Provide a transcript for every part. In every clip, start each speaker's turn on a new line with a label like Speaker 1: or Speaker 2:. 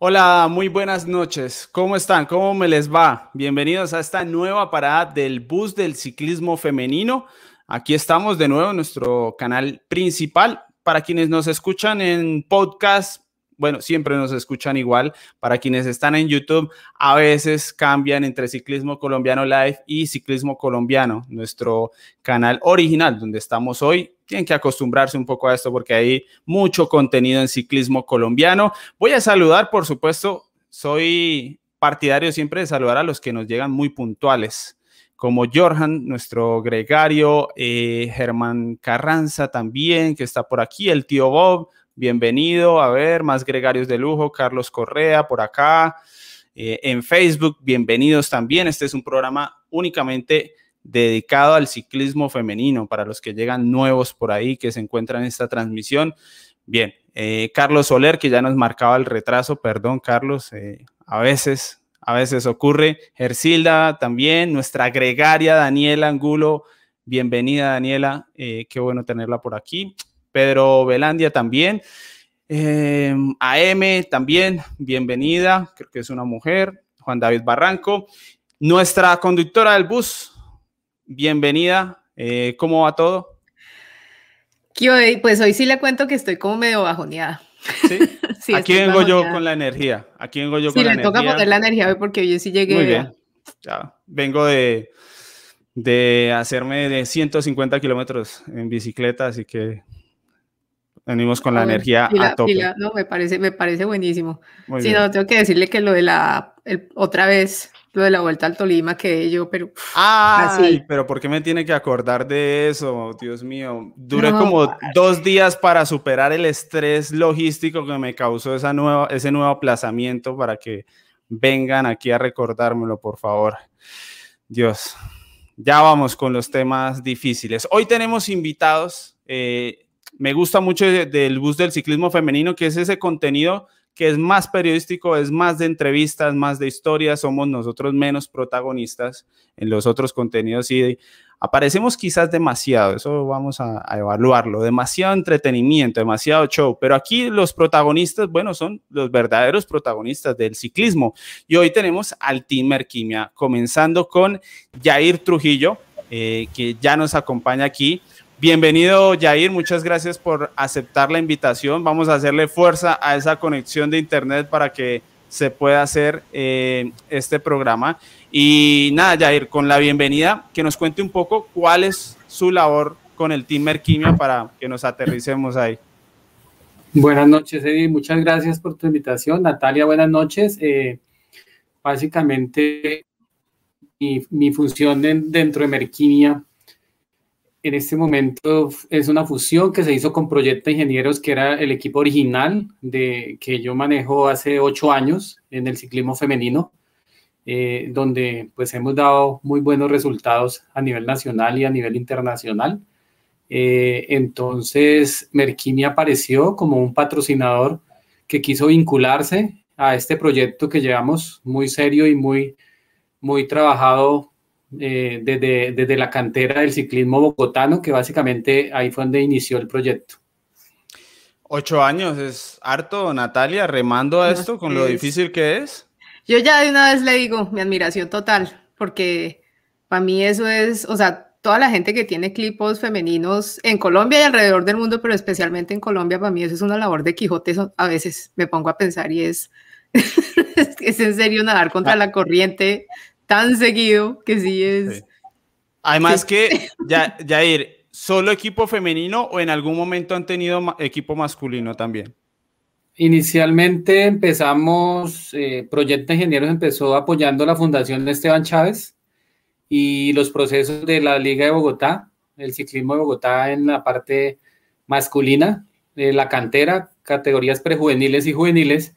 Speaker 1: Hola, muy buenas noches. ¿Cómo están? ¿Cómo me les va? Bienvenidos a esta nueva parada del bus del ciclismo femenino. Aquí estamos de nuevo en nuestro canal principal. Para quienes nos escuchan en podcast, bueno, siempre nos escuchan igual. Para quienes están en YouTube, a veces cambian entre Ciclismo Colombiano Live y Ciclismo Colombiano, nuestro canal original, donde estamos hoy. Tienen que acostumbrarse un poco a esto porque hay mucho contenido en ciclismo colombiano. Voy a saludar, por supuesto, soy partidario siempre de saludar a los que nos llegan muy puntuales como Jorjan, nuestro gregario, eh, Germán Carranza también, que está por aquí, el tío Bob, bienvenido. A ver, más gregarios de lujo, Carlos Correa por acá. Eh, en Facebook, bienvenidos también. Este es un programa únicamente dedicado al ciclismo femenino para los que llegan nuevos por ahí, que se encuentran en esta transmisión. Bien, eh, Carlos Soler, que ya nos marcaba el retraso, perdón, Carlos, eh, a veces, a veces ocurre. Gersilda también, nuestra gregaria Daniela Angulo, bienvenida Daniela, qué bueno tenerla por aquí. Pedro Velandia también. Eh, AM también, bienvenida, creo que es una mujer. Juan David Barranco. Nuestra conductora del bus, bienvenida. Eh, ¿Cómo va todo?
Speaker 2: Pues hoy sí le cuento que estoy como medio bajoneada.
Speaker 1: Sí, aquí vengo yo con la energía. Aquí vengo yo con la energía.
Speaker 2: Sí, le toca poner la energía hoy porque yo sí llegué.
Speaker 1: Muy bien. Ya, vengo de, de hacerme de 150 kilómetros en bicicleta, así que Venimos con la energía a tope.
Speaker 2: no, me parece, me parece buenísimo. sí, no, tengo que decirle que lo de la, otra vez, lo de la vuelta al Tolima que yo, pero...
Speaker 1: Ay, pero ¿por qué me tiene que acordar de eso? Dios mío. Duré como dos días para superar el estrés logístico que me causó esa nueva, ese nuevo aplazamiento para que vengan aquí a recordármelo, por favor. Dios. Ya vamos con los temas difíciles. Hoy tenemos invitados. Eh, me gusta mucho del bus del ciclismo femenino, que es ese contenido que es más periodístico, es más de entrevistas, más de historias, somos nosotros menos protagonistas en los otros contenidos y aparecemos quizás demasiado, eso vamos a, evaluarlo, demasiado entretenimiento, demasiado show, pero aquí los protagonistas, bueno, son los verdaderos protagonistas del ciclismo y hoy tenemos al Team Merquimia, comenzando con Jair Trujillo, eh, que ya nos acompaña aquí. Bienvenido, Jair. Muchas gracias por aceptar la invitación. Vamos a hacerle fuerza a esa conexión de Internet para que se pueda hacer eh, este programa. Y nada, Jair, con la bienvenida, que nos cuente un poco cuál es su labor con el Team Merquimia para que nos aterricemos ahí.
Speaker 3: Buenas noches, Eddie. Muchas gracias por tu invitación. Natalia, buenas noches. Eh, básicamente, mi, función dentro de Merquimia en este momento es una fusión que se hizo con Proyecto Ingenieros, que era el equipo original de, que yo manejo hace ocho años en el ciclismo femenino, eh, donde pues hemos dado muy buenos resultados a nivel nacional y a nivel internacional. Eh, entonces, Merkini apareció como un patrocinador que quiso vincularse a este proyecto que llevamos muy serio y muy, muy trabajado eh, desde, la cantera del ciclismo bogotano, que básicamente ahí fue donde inició el proyecto.
Speaker 1: Ocho años es harto, Natalia, remando a esto con lo difícil que es.
Speaker 2: Yo ya de una vez le digo mi admiración total, porque para mí eso es, o sea, toda la gente que tiene equipos femeninos en Colombia y alrededor del mundo, pero especialmente en Colombia, para mí eso es una labor de Quijote, a veces me pongo a pensar y es, es en serio nadar contra ah. la corriente tan seguido que sí es.
Speaker 1: Además que, ya, Jair, ¿solo equipo femenino o en algún momento han tenido equipo masculino también?
Speaker 3: Inicialmente empezamos, eh, Proyecto Ingenieros empezó apoyando la Fundación de Esteban Chávez y los procesos de la Liga de Bogotá, el ciclismo de Bogotá en la parte masculina, de la cantera, categorías prejuveniles y juveniles,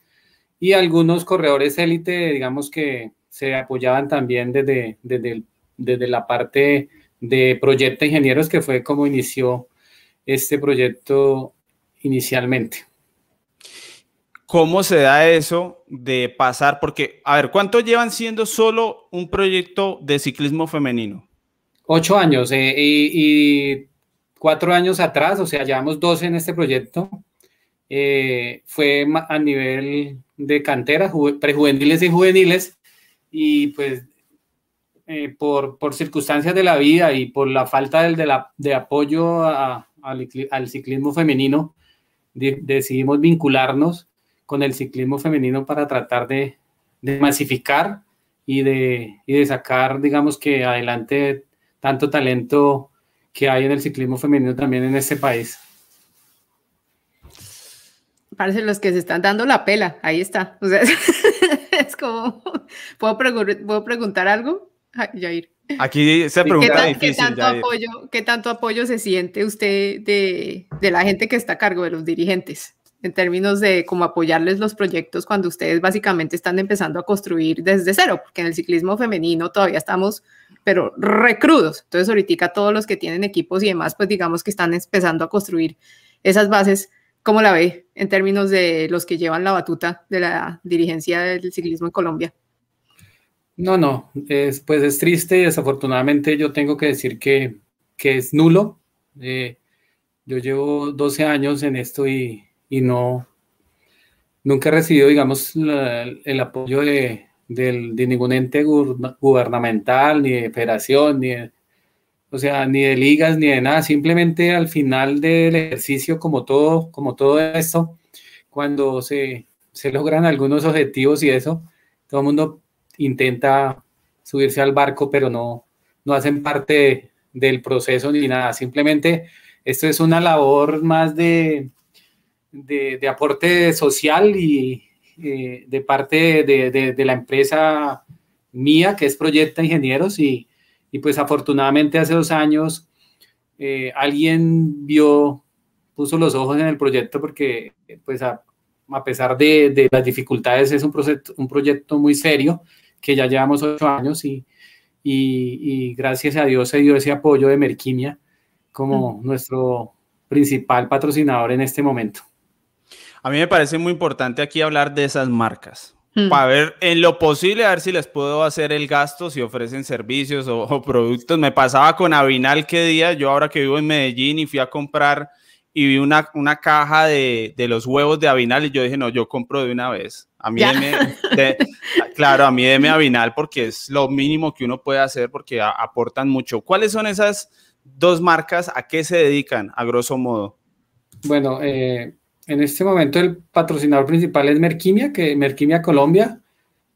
Speaker 3: y algunos corredores élite, digamos que se apoyaban también desde, desde, desde la parte de Proyecto Ingenieros, que fue como inició este proyecto inicialmente.
Speaker 1: ¿Cómo se da eso de pasar? Porque, a ver, ¿cuánto llevan siendo solo un proyecto de ciclismo femenino?
Speaker 3: Ocho años eh, y, cuatro años atrás, o sea, llevamos 12 en este proyecto. Eh, fue a nivel de cantera, prejuveniles y juveniles, y pues eh, por, por, circunstancias de la vida y por la falta de, la, de apoyo al, ciclismo femenino, decidimos vincularnos con el ciclismo femenino para tratar de, de masificar y de, y de sacar, digamos que adelante tanto talento que hay en el ciclismo femenino también en este país.
Speaker 2: Parece los que se están dando la pela, ahí está. O sea, como, ¿puedo, ¿puedo preguntar algo? Jair.
Speaker 1: Aquí se pregunta
Speaker 2: ¿Qué, difícil, ¿qué tanto, apoyo, ¿Qué tanto apoyo se siente usted de, de, la gente que está a cargo, de los dirigentes, en términos de cómo apoyarles los proyectos cuando ustedes básicamente están empezando a construir desde cero? Porque en el ciclismo femenino todavía estamos, pero recrudos. Entonces, ahorita todos los que tienen equipos y demás, pues digamos que están empezando a construir esas bases. ¿Cómo la ve en términos de los que llevan la batuta de la dirigencia del ciclismo en Colombia?
Speaker 3: No, no, es, pues es triste y desafortunadamente yo tengo que decir que, que es nulo. Eh, yo llevo 12 años en esto y, y no, nunca he recibido, digamos, el apoyo de, de, ningún ente gubernamental, ni de federación, ni de, o sea, ni de ligas, ni de nada. Simplemente al final del ejercicio, como todo, como todo esto, cuando se, se logran algunos objetivos y eso, todo el mundo intenta subirse al barco, pero no, no hacen parte del proceso ni nada. Simplemente esto es una labor más de, de, aporte social y eh, de parte de, la empresa mía, que es Proyecta Ingenieros, y, pues afortunadamente hace dos años eh, alguien vio, puso los ojos en el proyecto porque pues a, pesar de, las dificultades es un, proyecto, un proyecto muy serio que ya llevamos ocho años y, y, gracias a Dios se dio ese apoyo de Merquimia como nuestro principal patrocinador en este momento.
Speaker 1: A mí me parece muy importante aquí hablar de esas marcas. Para ver en lo posible, a ver si les puedo hacer el gasto, si ofrecen servicios o, o, productos. Me pasaba con Avinal que día, yo ahora que vivo en Medellín y fui a comprar y vi una, una caja de, de, los huevos de Avinal y yo dije, no, yo compro de una vez. A mí, de, claro, a mí deme Avinal porque es lo mínimo que uno puede hacer porque aportan mucho. ¿Cuáles son esas dos marcas? ¿A qué se dedican, a grosso modo?
Speaker 3: Bueno, eh, en este momento el patrocinador principal es Merquimia, que Merquimia Colombia,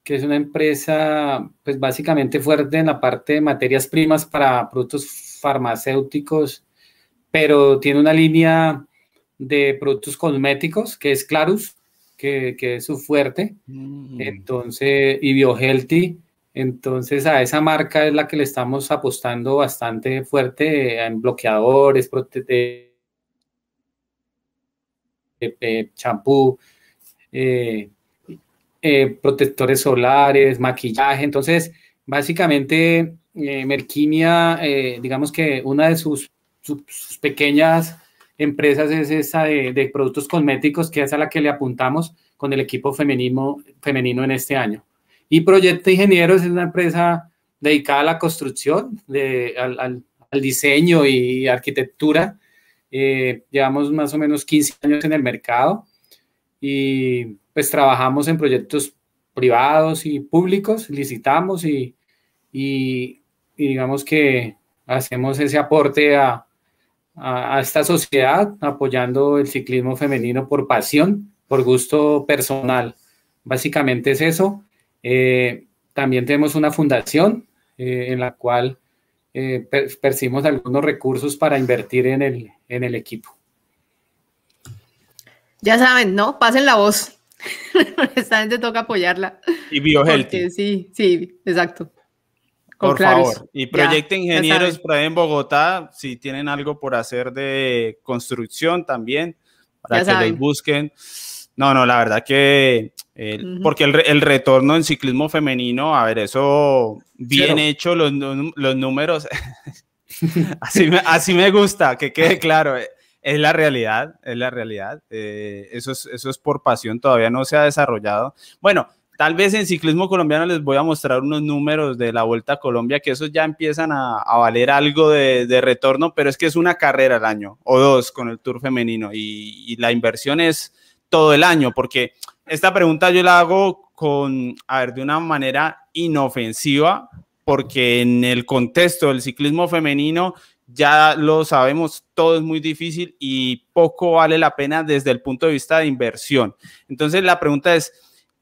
Speaker 3: que es una empresa, pues básicamente fuerte en la parte de materias primas para productos farmacéuticos pero tiene una línea de productos cosméticos que es Clarus, que, que es su fuerte. Mm. Entonces, y BioHealthy. Entonces, a esa marca es la que le estamos apostando bastante fuerte en bloqueadores, champú, eh, eh, protectores solares, maquillaje. Entonces, básicamente, eh, Merquimia, digamos que una de sus pequeñas empresas es esa de, productos cosméticos, que es a la que le apuntamos con el equipo femenino, femenino en este año. Y Proyecto Ingenieros es una empresa dedicada a la construcción, al, diseño y arquitectura. Eh, llevamos más o menos 15 años en el mercado y pues trabajamos en proyectos privados y públicos, licitamos y, y digamos que hacemos ese aporte a, a, esta sociedad apoyando el ciclismo femenino por pasión, por gusto personal. Básicamente es eso. Eh, también tenemos una fundación eh, en la cual eh, percibimos algunos recursos para invertir en el, en el equipo.
Speaker 2: Ya saben, ¿no? Pasen la voz. Esta gente toca apoyarla.
Speaker 1: Y BioHealthy.
Speaker 2: Sí, sí, exacto.
Speaker 1: Por favor. Y Proyecto Ingenieros por ahí en Bogotá, si tienen algo por hacer de construcción también, para que los busquen. No, no, la verdad que, porque el, retorno en ciclismo femenino, a ver, eso bien hecho, los, los números, así, me, así me gusta, que quede claro, eh, es la realidad, es la realidad, eh, eso, es, eso es por pasión, todavía no se ha desarrollado. Bueno, Tal vez en ciclismo colombiano les voy a mostrar unos números de la Vuelta a Colombia que esos ya empiezan a, valer algo de, retorno, pero es que es una carrera al año o dos con el Tour femenino y, la inversión es todo el año porque esta pregunta yo la hago con, a ver, de una manera inofensiva, porque en el contexto del ciclismo femenino ya lo sabemos, todo es muy difícil y poco vale la pena desde el punto de vista de inversión. Entonces la pregunta es,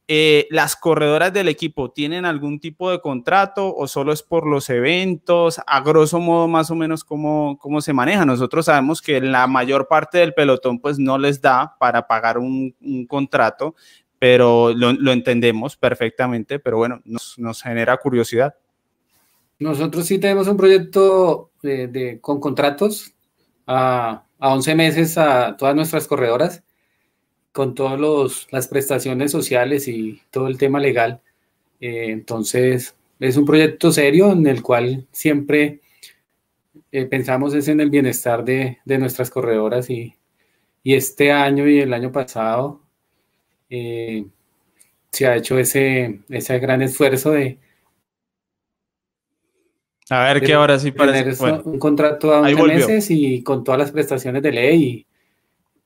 Speaker 1: eh, ¿las corredoras del equipo tienen algún tipo de contrato o solo es por los eventos? A grosso modo, más o menos, ¿cómo, cómo se maneja? Nosotros sabemos que la mayor parte del pelotón pues no les da para pagar un, contrato, pero lo, entendemos perfectamente, pero bueno, nos, genera curiosidad.
Speaker 3: Nosotros sí tenemos un proyecto de, con contratos a, a 11 meses a todas nuestras corredoras, con todas las prestaciones sociales y todo el tema legal. Eh, entonces, es un proyecto serio en el cual siempre eh, pensamos es en el bienestar de, de nuestras corredoras y, y, este año y el año pasado eh, se ha hecho ese, ese gran esfuerzo de,
Speaker 1: a ver qué ahora sí parece.
Speaker 3: un contrato a 11 meses y con todas las prestaciones de ley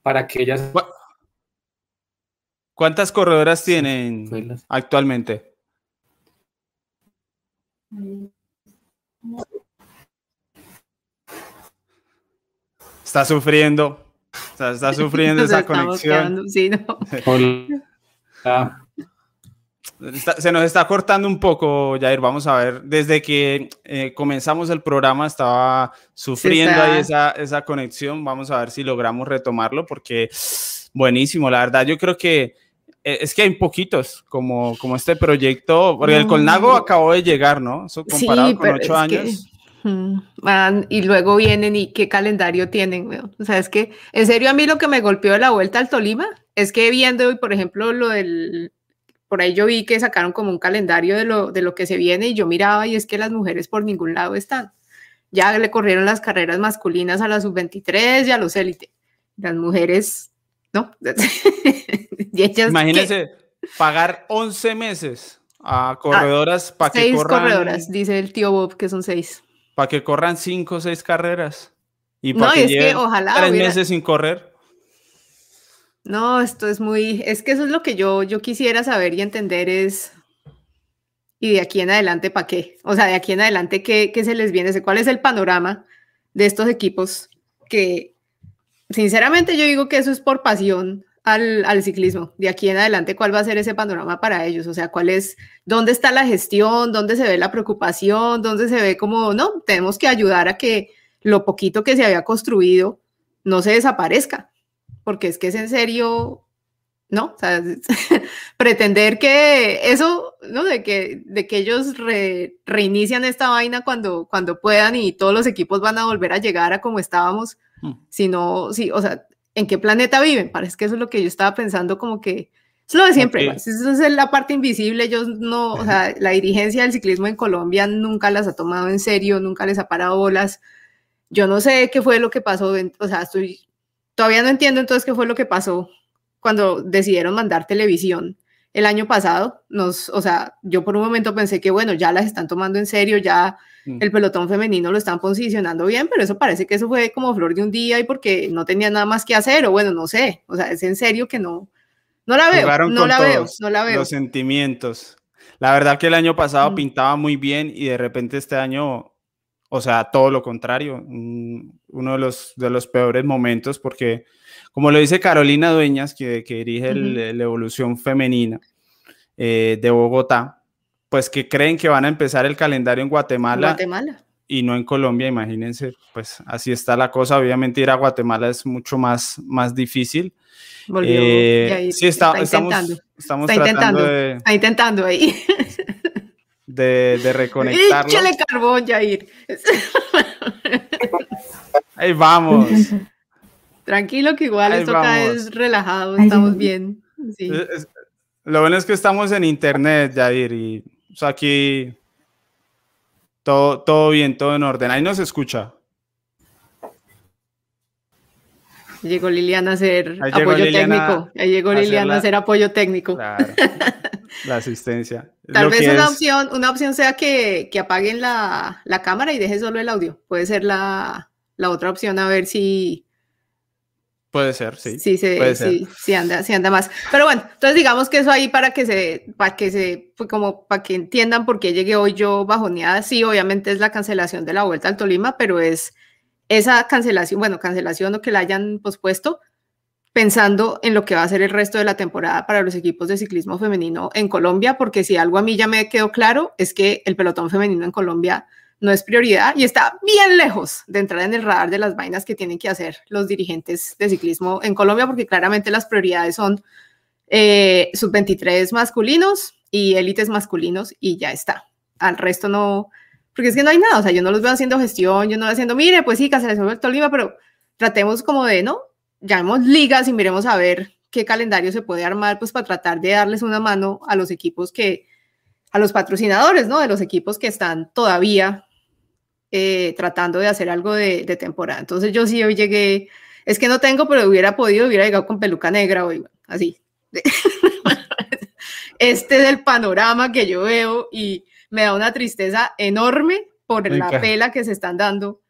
Speaker 3: para que ellas.
Speaker 1: ¿Cuántas corredoras tienen actualmente? Está sufriendo. Está, sufriendo esa conexión. sí, no. se nos está cortando un poco, Jair. Vamos a ver. Desde que eh, comenzamos el programa estaba sufriendo ahí esa, esa, conexión. Vamos a ver si logramos retomarlo porque buenísimo. La verdad, yo creo que es que hay poquitos como, como este proyecto, porque el Colnago acabó de llegar, ¿no? comparado con ocho años.
Speaker 2: Mm, y luego vienen y qué calendario tienen. O sea, es que en serio a mí lo que me golpeó de la vuelta al Tolima es que viendo hoy, por ejemplo, lo del por ahí yo vi que sacaron como un calendario de lo, de lo que se viene y yo miraba y es que las mujeres por ningún lado están. Ya le corrieron las carreras masculinas a la sub-23 y a los élite. Las mujeres, ¿no?
Speaker 1: Imagínense pagar 11 meses a corredoras para que corran.
Speaker 2: Seis corredoras, dice el tío Bob, que son seis.
Speaker 1: Para que corran cinco o seis carreras. Y para que, es que ojalá tres meses sin correr.
Speaker 2: No, esto es muy, es que eso es lo que yo, yo quisiera saber y entender es, y de aquí en adelante, ¿para qué? O sea, de aquí en adelante, ¿qué, ¿qué, se les viene? ¿Cuál es el panorama de estos equipos que, sinceramente, yo digo que eso es por pasión al, al, ciclismo. De aquí en adelante, ¿cuál va a ser ese panorama para ellos? O sea, ¿cuál es, dónde está la gestión? ¿Dónde se ve la preocupación? ¿Dónde se ve como, no, tenemos que ayudar a que lo poquito que se había construido no se desaparezca? porque es que es en serio, ¿no? O sea, pretender que eso, ¿no? De que, de que ellos reinician esta vaina cuando, cuando puedan y todos los equipos van a volver a llegar a como estábamos, mm. sino, sí, o sea, ¿en qué planeta viven? Parece que eso es lo que yo estaba pensando como que... Es lo de siempre, eso es la parte invisible, ellos no, o sea, la dirigencia del ciclismo en Colombia nunca las ha tomado en serio, nunca les ha parado bolas. Yo no sé qué fue lo que pasó, o sea, estoy Todavía no entiendo entonces qué fue lo que pasó cuando decidieron mandar televisión el año pasado. Nos, o sea, yo por un momento pensé que, bueno, ya las están tomando en serio, ya mm. el pelotón femenino lo están posicionando bien, pero eso parece que eso fue como flor de un día y porque no tenía nada más que hacer, o bueno, no sé, o sea, es en serio que no, no la veo, no la veo, no la veo.
Speaker 1: Los sentimientos. La verdad que el año pasado mm. pintaba muy bien y de repente este año o sea, todo lo contrario, uno de los, de los peores momentos porque, como lo dice Carolina Dueñas, que, que dirige la evolución femenina eh, de Bogotá, pues que creen que van a empezar el calendario en Guatemala,
Speaker 2: Guatemala,
Speaker 1: y no en Colombia, imagínense, pues así está la cosa. Obviamente ir a Guatemala es mucho más, más difícil.
Speaker 2: Eh, sí, está, estamos, estamos está intentando, de, está intentando ahí.
Speaker 1: de, de reconectarlo.
Speaker 2: Échale carbón, Jair.
Speaker 1: Ahí vamos.
Speaker 2: Tranquilo que igual esto acá es relajado, estamos bien.
Speaker 1: lo bueno es que estamos en internet, Jair, y aquí todo, todo bien, todo en orden. Ahí nos escucha.
Speaker 2: Llegó Liliana a hacer apoyo técnico. Ahí llegó Liliana a hacer apoyo técnico.
Speaker 1: Claro. la asistencia.
Speaker 2: Tal vez una, opción, una opción sea que, apaguen la, cámara y dejen solo el audio. Puede ser la, otra opción a ver si,
Speaker 1: Puede ser, sí.
Speaker 2: Sí, sí, sí, anda, sí anda más. Pero bueno, entonces digamos que eso ahí para que se, para que se, pues como para que entiendan por qué llegué hoy yo bajoneada, sí, obviamente es la cancelación de la vuelta al Tolima, pero es esa cancelación, bueno, cancelación o que la hayan pospuesto, pensando en lo que va a ser el resto de la temporada para los equipos de ciclismo femenino en Colombia, porque si algo a mí ya me quedó claro es que el pelotón femenino en Colombia no es prioridad y está bien lejos de entrar en el radar de las vainas que tienen que hacer los dirigentes de ciclismo en Colombia, porque claramente las prioridades son eh, sub-23 masculinos y élites masculinos y ya está. Al resto no, porque es que no hay nada, o sea, yo no los veo haciendo gestión, yo no veo haciendo, mire, pues sí, cancelación el Tolima, pero tratemos como de, ¿no? Llamemos ligas y miremos a ver qué calendario se puede armar, pues para tratar de darles una mano a los equipos que, a los patrocinadores, ¿no? De los equipos que están todavía eh, tratando de hacer algo de, temporada. Entonces yo sí hoy llegué, es que no tengo, pero hubiera podido, hubiera llegado con peluca negra hoy, así. Este es el panorama que yo veo y me da una tristeza enorme por la pela que se están dando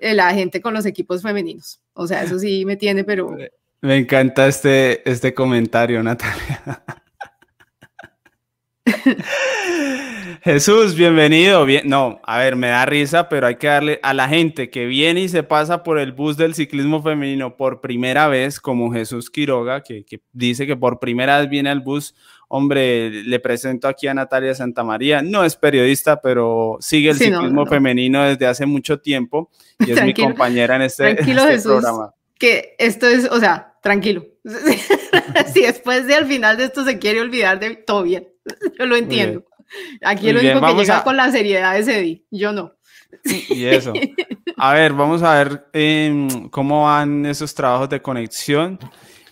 Speaker 2: la gente con los equipos femeninos. O sea, eso sí me tiene, pero...
Speaker 1: Me encanta este, este comentario, Natalia. Jesús, bienvenido. Bien, no, a ver, me da risa, pero hay que darle a la gente que viene y se pasa por el bus del ciclismo femenino por primera vez, como Jesús Quiroga, que, dice que por primera vez viene al bus. Hombre, le presento aquí a Natalia Santamaría. No es periodista, pero sigue el ciclismo femenino desde hace mucho tiempo y es mi compañera en este,
Speaker 2: tranquilo, este Jesús, programa. Que esto es, o sea, tranquilo. si después de al final de esto se quiere olvidar de todo bien, yo lo entiendo. Aquí lo único que llega con la seriedad es Eddie, yo no.
Speaker 1: Y eso. A ver, vamos a ver em, cómo van esos trabajos de conexión.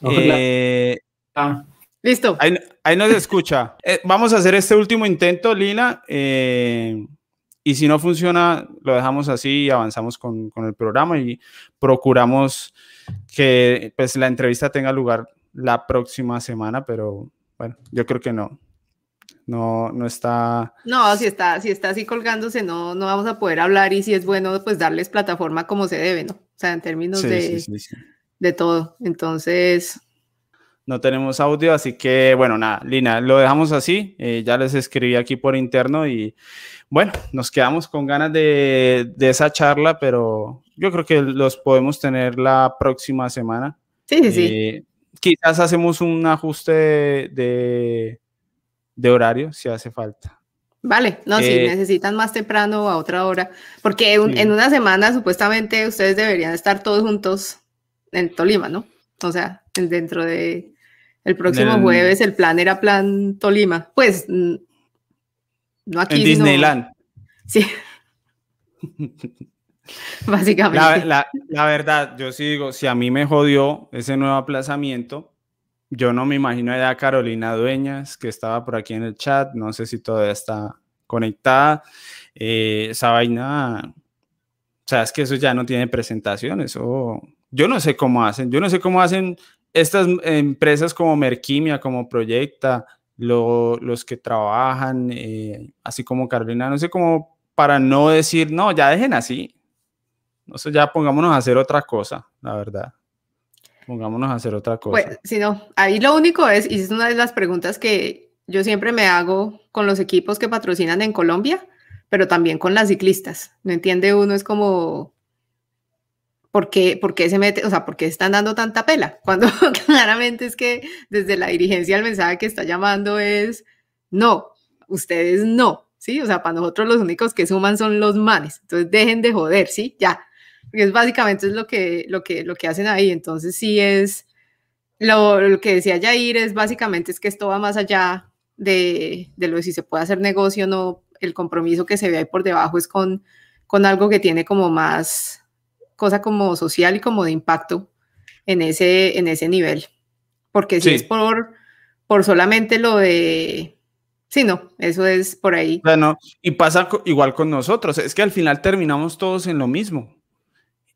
Speaker 1: Eh,
Speaker 2: ah. Listo.
Speaker 1: Ahí, ahí nos escucha. Eh, vamos a hacer este último intento, Lina. Eh, y si no funciona, lo dejamos así y avanzamos con, con, el programa y procuramos que pues, la entrevista tenga lugar la próxima semana, pero bueno, yo creo que no no, no está...
Speaker 2: No, si está, si está así colgándose, no, no vamos a poder hablar y si es bueno, pues darles plataforma como se debe, ¿no? O sea, en términos de, de todo. Entonces...
Speaker 1: No tenemos audio, así que bueno, nada, Lina, lo dejamos así. Eh, ya les escribí aquí por interno y bueno, nos quedamos con ganas de, de, esa charla, pero yo creo que los podemos tener la próxima semana.
Speaker 2: Sí, sí, sí.
Speaker 1: Eh, quizás hacemos un ajuste de de horario si hace falta.
Speaker 2: Vale, no, si eh, necesitan más temprano a otra hora, porque en una semana supuestamente ustedes deberían estar todos juntos en Tolima, ¿no? O sea, dentro de el próximo jueves el plan era plan Tolima, pues no aquí.
Speaker 1: En Disneyland.
Speaker 2: Sí. Básicamente.
Speaker 1: La, la, verdad, yo sí digo, si a mí me jodió ese nuevo aplazamiento, yo no me imagino a Carolina Dueñas, que estaba por aquí en el chat, no sé si todavía está conectada. Eh, esa vaina, o sea, es que eso ya no tiene presentación, eso, yo no sé cómo hacen, yo no sé cómo hacen estas empresas como Merquimia, como Proyecta, los que trabajan, eh, así como Carolina, no sé cómo para no decir, no, ya dejen así, no sé, ya pongámonos a hacer otra cosa, la verdad. Pongámonos a hacer otra cosa.
Speaker 2: Pues, si no, ahí lo único es, y es una de las preguntas que yo siempre me hago con los equipos que patrocinan en Colombia, pero también con las ciclistas. No entiende uno, es como, ¿por qué, por qué se mete, o sea, por qué están dando tanta pela? Cuando claramente es que desde la dirigencia el mensaje que está llamando es, no, ustedes no, ¿sí? O sea, para nosotros los únicos que suman son los manes. Entonces dejen de joder, ¿sí? Ya, es básicamente es lo que, lo que, lo que hacen ahí. Entonces sí es, lo, lo, que decía Jair es básicamente es que esto va más allá de, de, lo de si se puede hacer negocio o no. El compromiso que se ve ahí por debajo es con, con algo que tiene como más cosa como social y como de impacto en ese, en ese nivel. Porque si es por, por solamente lo de... Sí, no, eso es por ahí.
Speaker 1: Bueno, y pasa igual con nosotros, es que al final terminamos todos en lo mismo.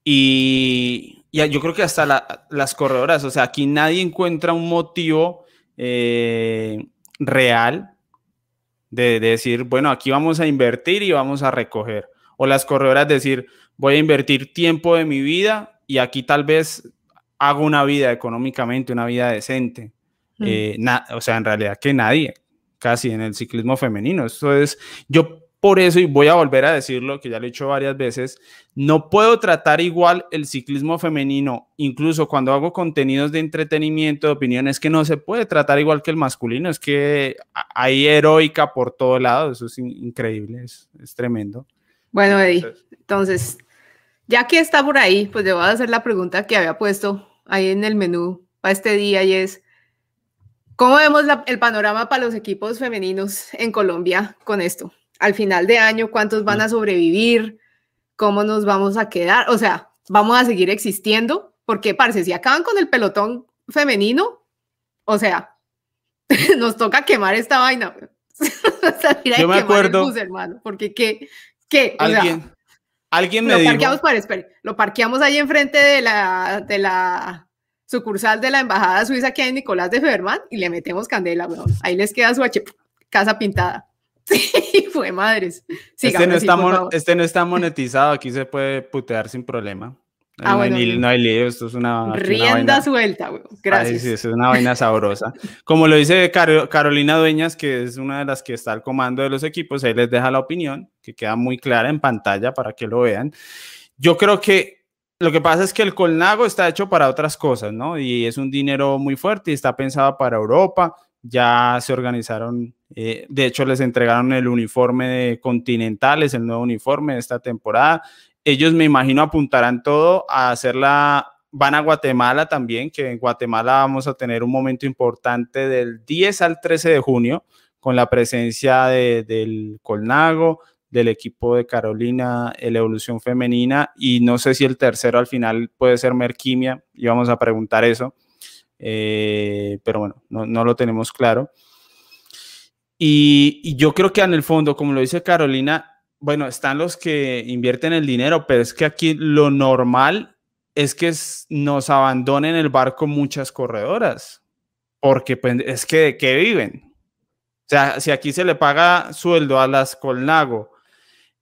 Speaker 1: Y, yo creo que hasta las corredoras, o sea, aquí nadie encuentra un motivo eh, real de, decir, bueno, aquí vamos a invertir y vamos a recoger. O las corredoras decir, voy a invertir tiempo de mi vida y aquí tal vez hago una vida económicamente, una vida decente. Mm. Eh, o sea, en realidad que nadie, casi en el ciclismo femenino. Eso es, yo por eso, y voy a volver a decirlo, que ya lo he dicho varias veces, no puedo tratar igual el ciclismo femenino, incluso cuando hago contenidos de entretenimiento, de opinión, es que no se puede tratar igual que el masculino, es que hay heroica por todo lado, eso es increíble, es, tremendo.
Speaker 2: Bueno, Eddie, entonces, ya que está por ahí, pues le voy a hacer la pregunta que había puesto ahí en el menú para este día y es, ¿cómo vemos el panorama para los equipos femeninos en Colombia con esto? al final de año cuántos van a sobrevivir, cómo nos vamos a quedar, o sea, vamos a seguir existiendo, porque parece, si acaban con el pelotón femenino, o sea, nos toca quemar esta vaina.
Speaker 1: Yo me acuerdo,
Speaker 2: hermano, porque qué, qué,
Speaker 1: alguien, alguien me
Speaker 2: lo
Speaker 1: dijo,
Speaker 2: parqueamos, para, lo parqueamos ahí enfrente de la, de la sucursal de la embajada suiza que hay en Nicolás de Ferman y le metemos candela, weón. Ahí les queda su H casa pintada. Sí, fue madres.
Speaker 1: este, no está este no está monetizado, aquí se puede putear sin problema. Ah, no, hay, no, hay, lío, esto es una...
Speaker 2: Rienda suelta, gracias.
Speaker 1: sí, es una vaina sabrosa. Como lo dice Carolina Dueñas, que es una de las que está al comando de los equipos, ahí les deja la opinión, que queda muy clara en pantalla para que lo vean. Yo creo que lo que pasa es que el Colnago está hecho para otras cosas, ¿no? Y es un dinero muy fuerte y está pensado para Europa. Ya se organizaron eh, de hecho, les entregaron el uniforme de Continentales, el nuevo uniforme de esta temporada. Ellos, me imagino, apuntarán todo a hacerla. Van a Guatemala también, que en Guatemala vamos a tener un momento importante del 10 al 13 de junio con la presencia del Colnago, del equipo de Carolina, la evolución femenina, y no sé si el tercero al final puede ser Merquimia, y vamos a preguntar eso, eh, pero bueno, no, no, lo tenemos claro. Y, yo creo que en el fondo, como lo dice Carolina, bueno, están los que invierten el dinero, pero es que aquí lo normal es que nos abandonen el barco muchas corredoras, porque pues, es que de qué viven. O sea, si aquí se le paga sueldo a las Colnago,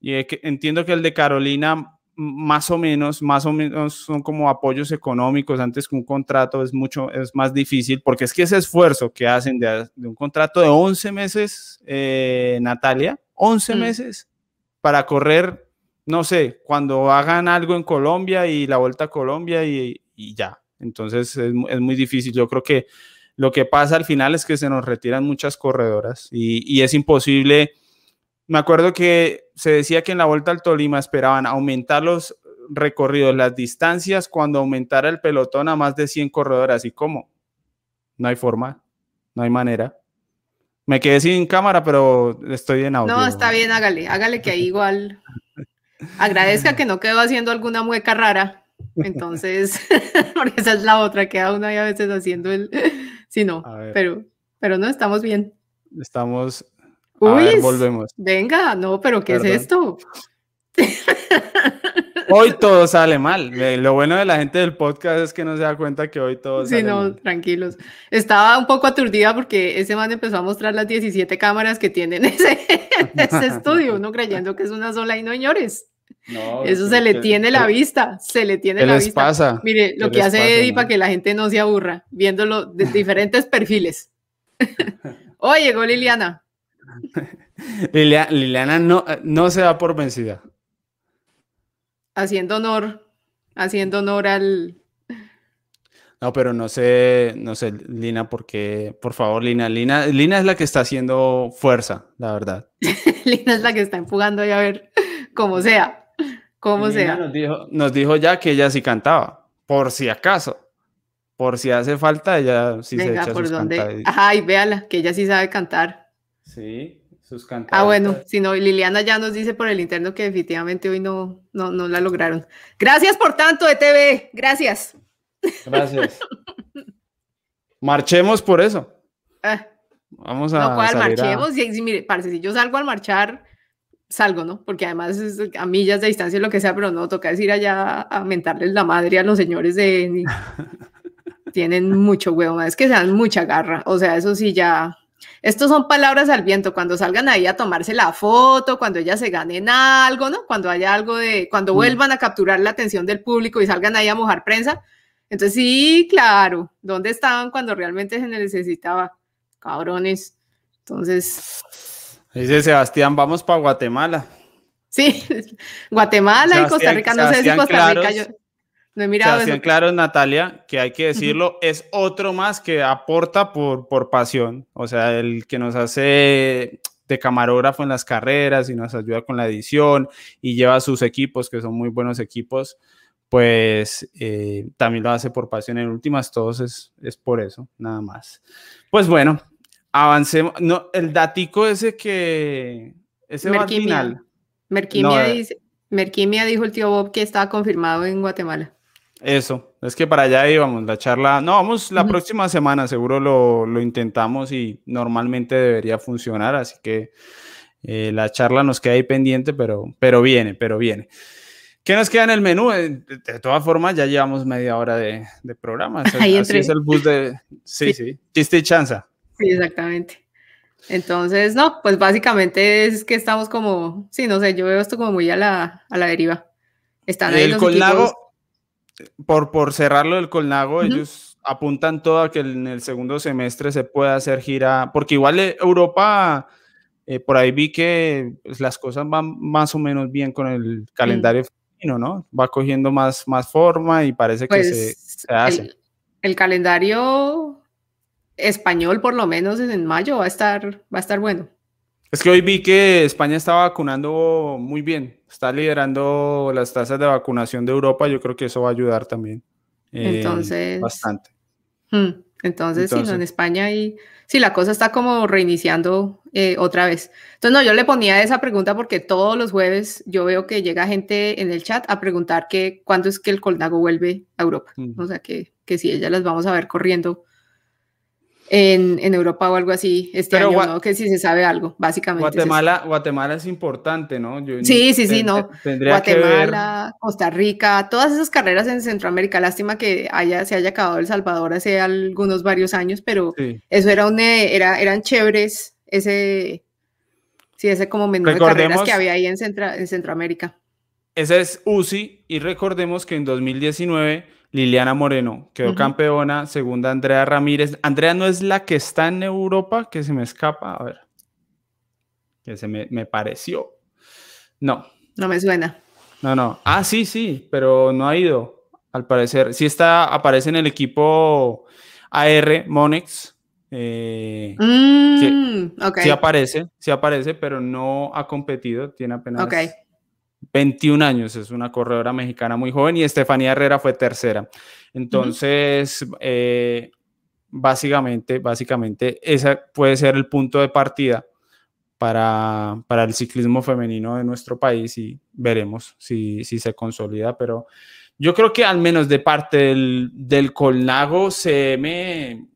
Speaker 1: y entiendo que el de Carolina más o menos, más o menos son como apoyos económicos antes que un contrato es mucho, es más difícil, porque es que ese esfuerzo que hacen de, un contrato de 11 meses, eh, Natalia, 11 mm. meses para correr, no sé, cuando hagan algo en Colombia y la vuelta a Colombia y, ya. Entonces es, muy difícil. Yo creo que lo que pasa al final es que se nos retiran muchas corredoras y, es imposible me acuerdo que se decía que en la Vuelta al Tolima esperaban aumentar los recorridos, las distancias, cuando aumentara el pelotón a más de 100 corredores. ¿Y cómo? No hay forma, no hay manera. Me quedé sin cámara, pero estoy en audio.
Speaker 2: No, está bien, hágale, hágale que ahí igual agradezca que no quedó haciendo alguna mueca rara. Entonces, porque esa es la otra, queda uno ahí a veces haciendo el... Sí, no, pero, pero no, estamos bien.
Speaker 1: Estamos Uy, volvemos.
Speaker 2: Venga, no, pero ¿qué es esto?
Speaker 1: Hoy todo sale mal. Lo bueno de la gente del podcast es que no se da cuenta que hoy todo
Speaker 2: sale mal. Sí, no, tranquilos. Estaba un poco aturdida porque ese man empezó a mostrar las 17 cámaras que tienen ese, ese estudio, uno creyendo que es una sola y no, señores. No, Eso se le tiene la vista, se le tiene la vista.
Speaker 1: Pasa?
Speaker 2: Mire, lo que hace Eddie para que la gente no se aburra, viéndolo de diferentes perfiles. Hoy llegó Liliana.
Speaker 1: Liliana no, no se da por vencida.
Speaker 2: Haciendo honor, haciendo honor al.
Speaker 1: No, pero no sé, no sé, Lina, porque, por favor, Lina, Lina, Lina es la que está haciendo fuerza, la verdad.
Speaker 2: Lina es la que está empujando y a ver cómo sea, cómo sea.
Speaker 1: Nos dijo, nos dijo ya que ella sí cantaba, por si acaso por si hace falta, ella sí se echa
Speaker 2: por sus dónde. Ay, véala, que ella sí sabe cantar.
Speaker 1: Sí, sus cantantes.
Speaker 2: Ah, bueno, si no, Liliana ya nos dice por el interno que definitivamente hoy no, no, no la lograron. Gracias por tanto, ETV. Gracias.
Speaker 1: Gracias. Marchemos por eso.
Speaker 2: Ah.
Speaker 1: Vamos a. No, ¿cuál?
Speaker 2: Marchemos. Y, mire, parece, si yo salgo al marchar, salgo, ¿no? Porque además es a millas de distancia, lo que sea, pero no, toca decir allá a mentarles la madre a los señores de. Tienen mucho huevo, es que se dan mucha garra. O sea, eso sí ya estos son palabras al viento, cuando salgan ahí a tomarse la foto, cuando ellas se ganen algo, ¿no? Cuando haya algo de, cuando mm. vuelvan a capturar la atención del público y salgan ahí a mojar prensa, Entonces, sí, claro, ¿dónde estaban cuando realmente se necesitaba? Cabrones. Entonces.
Speaker 1: Dice Sebastián, vamos para Guatemala.
Speaker 2: Sí, Guatemala y Costa Rica, no sé si Costa Rica, yo no he mirado.
Speaker 1: Sebastián Claro, Natalia, que hay que decirlo, es otro más que aporta por, por pasión, o sea, el que nos hace de camarógrafo en las carreras y nos ayuda con la edición y lleva sus equipos, que son muy buenos equipos, pues eh, también lo hace por pasión. En últimas, todos es, es por eso, nada más. Pues bueno, avancemos. No, el datico ese que... Ese final.
Speaker 2: Merquimia, eh. dice, Merquimia dijo el tío Bob que estaba confirmado en Guatemala.
Speaker 1: Eso, es que para allá íbamos, la charla, no, vamos la próxima semana, seguro lo, lo, intentamos y normalmente debería funcionar, así que eh, la charla nos queda ahí pendiente, pero, pero viene, pero viene. ¿Qué nos queda en el menú? Eh, de, todas formas, ya llevamos media hora de, de programa. Así, así es el bus de... Sí, sí, chiste y chanza.
Speaker 2: Sí, exactamente. Entonces, no, pues básicamente es que estamos como, sí, no sé, yo veo esto como muy a la, a la deriva.
Speaker 1: Están ahí el Colnago, por, por cerrarlo del Colnago, ellos apuntan todo a que en el segundo semestre se pueda hacer gira, porque igual eh, Europa, eh, por ahí vi que pues, las cosas van más o menos bien con el calendario femenino, ¿no? Va cogiendo más, más forma y parece que se, pues, se hace.
Speaker 2: el calendario español, por lo menos en mayo, va a estar, va a estar bueno.
Speaker 1: Es que hoy vi que España está vacunando muy bien, está liderando las tasas de vacunación de Europa, yo creo que eso va a ayudar también.
Speaker 2: Eh, entonces,
Speaker 1: bastante.
Speaker 2: Hmm, entonces, sí, en España y sí, la cosa está como reiniciando eh, otra vez. Entonces, no, yo le ponía esa pregunta porque todos los jueves yo veo que llega gente en el chat a preguntar que cuándo es que el Colnago vuelve a Europa. O sea, que, que si ellas las vamos a ver corriendo en, en, Europa o algo así este año, ¿no? Que si se sabe algo, básicamente.
Speaker 1: Guatemala, Guatemala es importante, ¿no?
Speaker 2: sí, sí, sí, no. Guatemala, Costa Rica, todas esas carreras en Centroamérica. Lástima que haya, se haya acabado El Salvador hace algunos varios años, pero eso era un, eh, era, eran chéveres, ese, sí, ese como menú de carreras que había ahí en, en Centroamérica.
Speaker 1: Ese es UCI y recordemos que en 2019 Liliana Moreno quedó campeona, segunda Andrea Ramírez. Andrea no es la que está en Europa, que se me escapa, a ver, que se me, me pareció. No.
Speaker 2: No me suena.
Speaker 1: No, no. Ah, sí, sí, pero no ha ido, al parecer. Sí está, aparece en el equipo AR Monex. Eh,
Speaker 2: mm,
Speaker 1: Sí aparece, sí aparece, pero no ha competido, tiene apenas 21 años, es una corredora mexicana muy joven y Estefanía Herrera fue tercera. Entonces, eh, básicamente, básicamente, ese puede ser el punto de partida para, para, el ciclismo femenino de nuestro país y veremos si, si, se consolida, pero yo creo que al menos de parte del, del Colnago CM,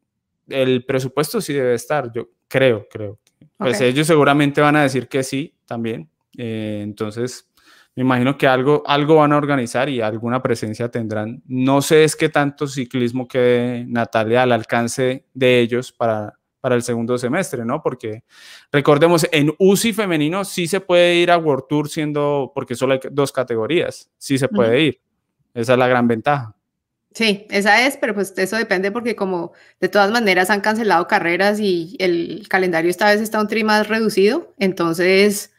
Speaker 1: el presupuesto sí debe estar, yo creo, creo. Pues ellos seguramente van a decir que sí también. Eh, entonces, me imagino que algo, algo van a organizar y alguna presencia tendrán. No sé es qué tanto ciclismo quede Natalia al alcance de ellos para, para el segundo semestre, ¿no? Porque recordemos, en UCI femenino sí se puede ir a World Tour siendo, porque solo hay dos categorías, sí se puede ir. Esa es la gran ventaja.
Speaker 2: Sí, esa es, pero pues eso depende porque como de todas maneras han cancelado carreras y el calendario esta vez está un tri más reducido, entonces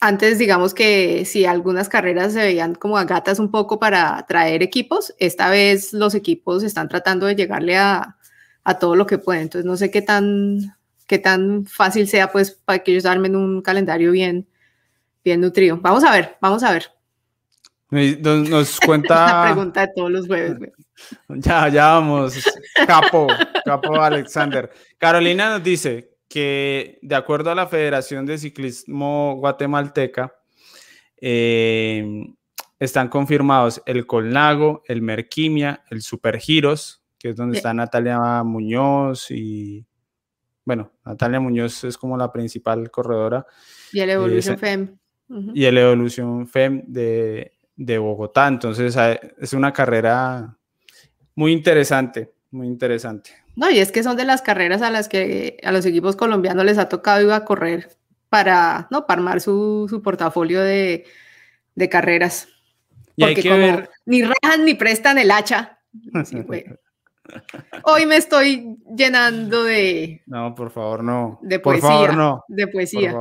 Speaker 2: antes, digamos que si algunas carreras se veían como a gatas un poco para traer equipos, esta vez los equipos están tratando de llegarle a, todo lo que pueden. Entonces, no sé qué tan, qué tan fácil sea, pues, para que ellos armen un calendario bien, bien nutrido. Vamos a ver, vamos a ver.
Speaker 1: Nos, cuenta.
Speaker 2: La pregunta de todos los jueves,
Speaker 1: Ya, ya vamos. Capo, capo Alexander. Carolina nos dice: que de acuerdo a la Federación de Ciclismo Guatemalteca, eh, están confirmados el Colnago, el Merquimia, el Supergiros, que es donde está Natalia Muñoz y, bueno, Natalia Muñoz es como la principal corredora.
Speaker 2: Y el Evolution FEM.
Speaker 1: Y el Evolution FEM de, de Bogotá. Entonces es una carrera muy interesante, muy interesante.
Speaker 2: No, y es que son de las carreras a las que a los equipos colombianos les ha tocado ir a correr para, ¿no? para armar su, portafolio de, carreras. Porque como ni rajan ni prestan el hacha, Hoy me estoy llenando de.
Speaker 1: No, por favor, no.
Speaker 2: De
Speaker 1: poesía.
Speaker 2: Por
Speaker 1: favor, no.
Speaker 2: De poesía.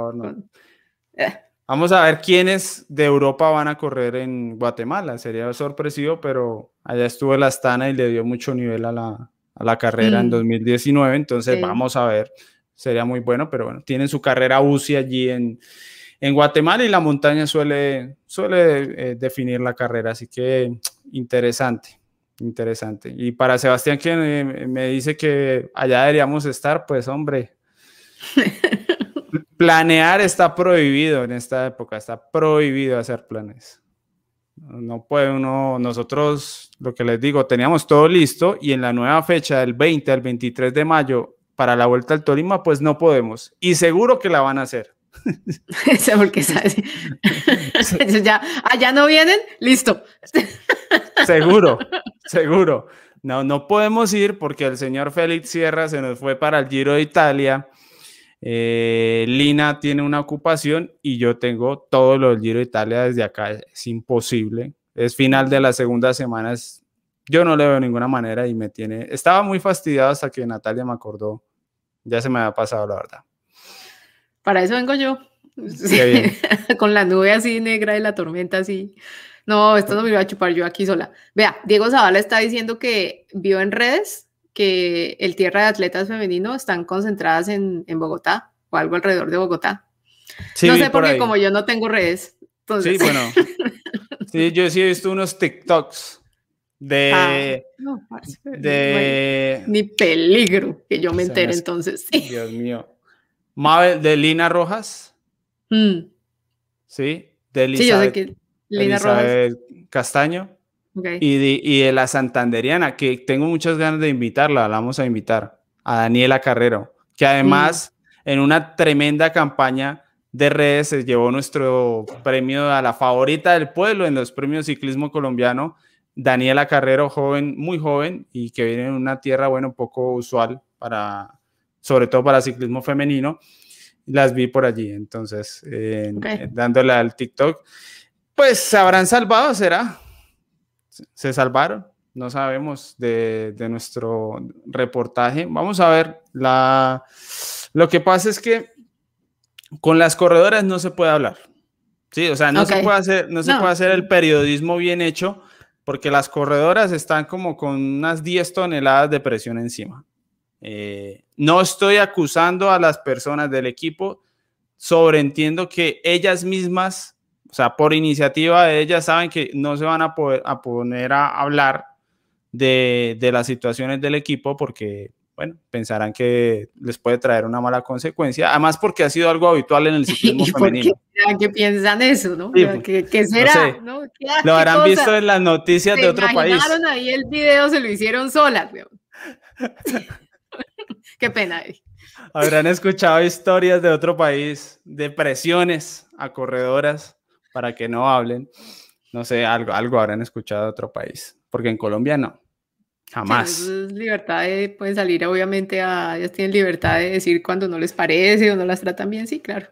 Speaker 1: Eh. Vamos a ver quiénes de Europa van a correr en Guatemala. Sería sorpresivo, pero allá estuvo el Astana y le dio mucho nivel a la, a la carrera en 2019. Mm. Entonces, vamos a ver. Sería muy bueno, pero bueno, tienen su carrera UCI allí en, en Guatemala y la montaña suele, suele eh, definir la carrera. Así que interesante. Interesante. Y para Sebastián, que me, dice que allá deberíamos estar, pues hombre, planear está prohibido en esta época, está prohibido hacer planes. No puede uno, nosotros, lo que les digo, teníamos todo listo y en la nueva fecha del 20 al 23 de mayo para la vuelta al Tolima, pues no podemos. Y seguro que la van a hacer.
Speaker 2: porque ya, allá no vienen, listo.
Speaker 1: seguro, seguro. No, no podemos ir porque el señor Félix Sierra se nos fue para el Giro de Italia. Eh, Lina tiene una ocupación y yo tengo todo lo del Giro de Italia desde acá. Es imposible. Es final de la segunda semana. yo no le veo ninguna manera y me tiene. Estaba muy fastidiado hasta que Natalia me acordó. Ya se me había pasado, la verdad.
Speaker 2: Para eso vengo yo. Con la nube así negra y la tormenta así. No, esto no me iba a chupar yo aquí sola. Vea, Diego Zavala está diciendo que vio en redes que el Tierra de Atletas Femenino están concentradas en, Bogotá o algo alrededor de Bogotá. no sé por qué, como yo no tengo redes.
Speaker 1: Sí, bueno. sí, yo sí he visto unos TikToks de... Ah, de...
Speaker 2: ni peligro que yo me entere entonces.
Speaker 1: Dios mío. Mabel, de Lina Rojas.
Speaker 2: Mm.
Speaker 1: Sí, de Elizabeth. Sí, yo sé que Lina Castaño. Y, de, la Santanderiana, que tengo muchas ganas de invitarla, la vamos a invitar, a Daniela Carrero, que además mm. en una tremenda campaña de redes se llevó nuestro premio a la favorita del pueblo en los premios ciclismo colombiano. Daniela Carrero, joven, muy joven y que viene en una tierra, bueno, poco usual para, sobre todo para ciclismo femenino. Las vi por allí, entonces, dándole al TikTok. Pues se habrán salvado, será. Se salvaron, no sabemos de, nuestro reportaje. Vamos a ver, la, lo que pasa es que con las corredoras no se puede hablar. Sí, o sea, no se puede hacer, no se puede hacer el periodismo bien hecho porque las corredoras están como con unas 10 toneladas de presión encima. Eh, no estoy acusando a las personas del equipo, sobreentiendo que ellas mismas o sea, por iniciativa de ellas saben que no se van a, poder, a poner a hablar de, de, las situaciones del equipo porque, bueno, pensarán que les puede traer una mala consecuencia. Además, porque ha sido algo habitual en el ciclismo ¿Y femenino.
Speaker 2: Por qué, piensan eso, no? ¿Qué, será?
Speaker 1: lo habrán visto en las noticias de otro país.
Speaker 2: ahí el video, se lo hicieron solas. qué pena.
Speaker 1: Habrán escuchado historias de otro país, de presiones a corredoras para que no hablen. No sé, algo, algo habrán escuchado de otro país, porque en Colombia no. Jamás.
Speaker 2: libertad de, pueden salir obviamente a, ellas tienen libertad de decir cuando no les parece o no las tratan bien, sí, claro.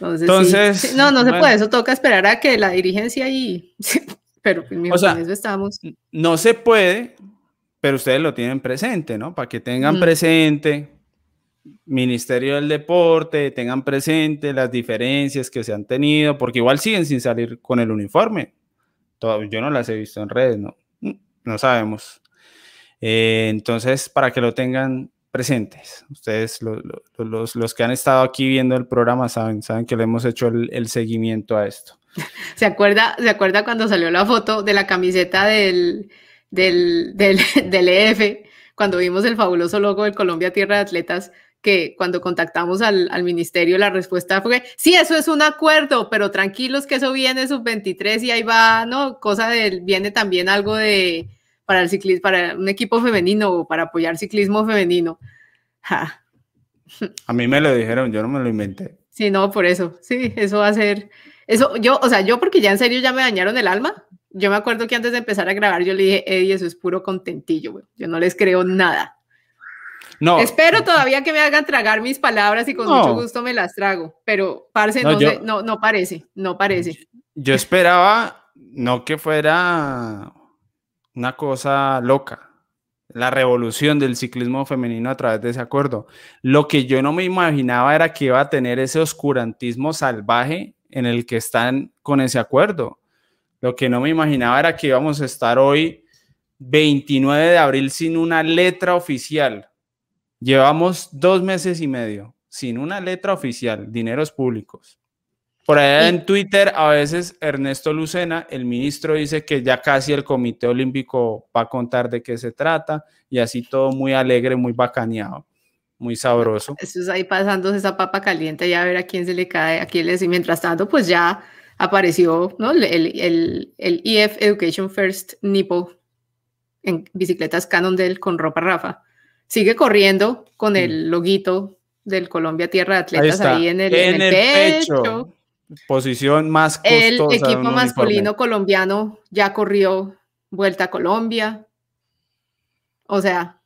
Speaker 2: Entonces, no, no se puede, eso toca esperar a que la dirigencia y, pero pues, o eso estamos.
Speaker 1: No se puede, pero ustedes lo tienen presente, ¿no? Para que tengan presente Ministerio del Deporte tengan presente las diferencias que se han tenido, porque igual siguen sin salir con el uniforme. yo no las he visto en redes, no, no sabemos. Eh, entonces, para que lo tengan presentes, ustedes, los, los, que han estado aquí viendo el programa, saben, saben que le hemos hecho el, seguimiento a esto.
Speaker 2: ¿Se acuerda, ¿Se acuerda cuando salió la foto de la camiseta del, del, del, del EF? Cuando vimos el fabuloso logo del Colombia Tierra de Atletas, que cuando contactamos al, ministerio la respuesta fue, sí, eso es un acuerdo, pero tranquilos que eso viene sub-23 y ahí va, ¿no? Cosa del, viene también algo de, para el ciclismo, para un equipo femenino o para apoyar ciclismo femenino.
Speaker 1: A mí me lo dijeron, yo no me lo inventé.
Speaker 2: Sí, no, por eso, sí, eso va a ser, eso, yo, o sea, yo porque ya en serio ya me dañaron el alma, yo me acuerdo que antes de empezar a grabar yo le dije, Eddie, eso es puro contentillo, yo no les creo nada. No. Espero todavía que me hagan tragar mis palabras y con mucho gusto me las trago, pero parce, no, no, no, parece, no parece.
Speaker 1: Yo esperaba no que fuera Una cosa loca. La revolución del ciclismo femenino a través de ese acuerdo. Lo que yo no me imaginaba era que iba a tener ese oscurantismo salvaje en el que están con ese acuerdo. Lo que no me imaginaba era que íbamos a estar hoy 29 de abril sin una letra oficial. Llevamos dos meses y medio sin una letra oficial, dineros públicos. Por allá en Twitter, a veces Ernesto Lucena, el ministro, dice que ya casi el Comité Olímpico va a contar de qué se trata y así todo muy alegre, muy bacaneado, muy sabroso.
Speaker 2: Eso es ahí pasando esa papa caliente, ya a ver a quién se le cae, a quién le dice. Mientras tanto, pues ya apareció ¿no? el, el, el EF Education First Nipo en bicicletas Cannondale con ropa Rafa. Sigue corriendo con el loguito del Colombia Tierra de Atletas ahí, en el, pecho.
Speaker 1: Posición más
Speaker 2: costosa. El equipo masculino colombiano ya corrió Vuelta a Colombia. O sea.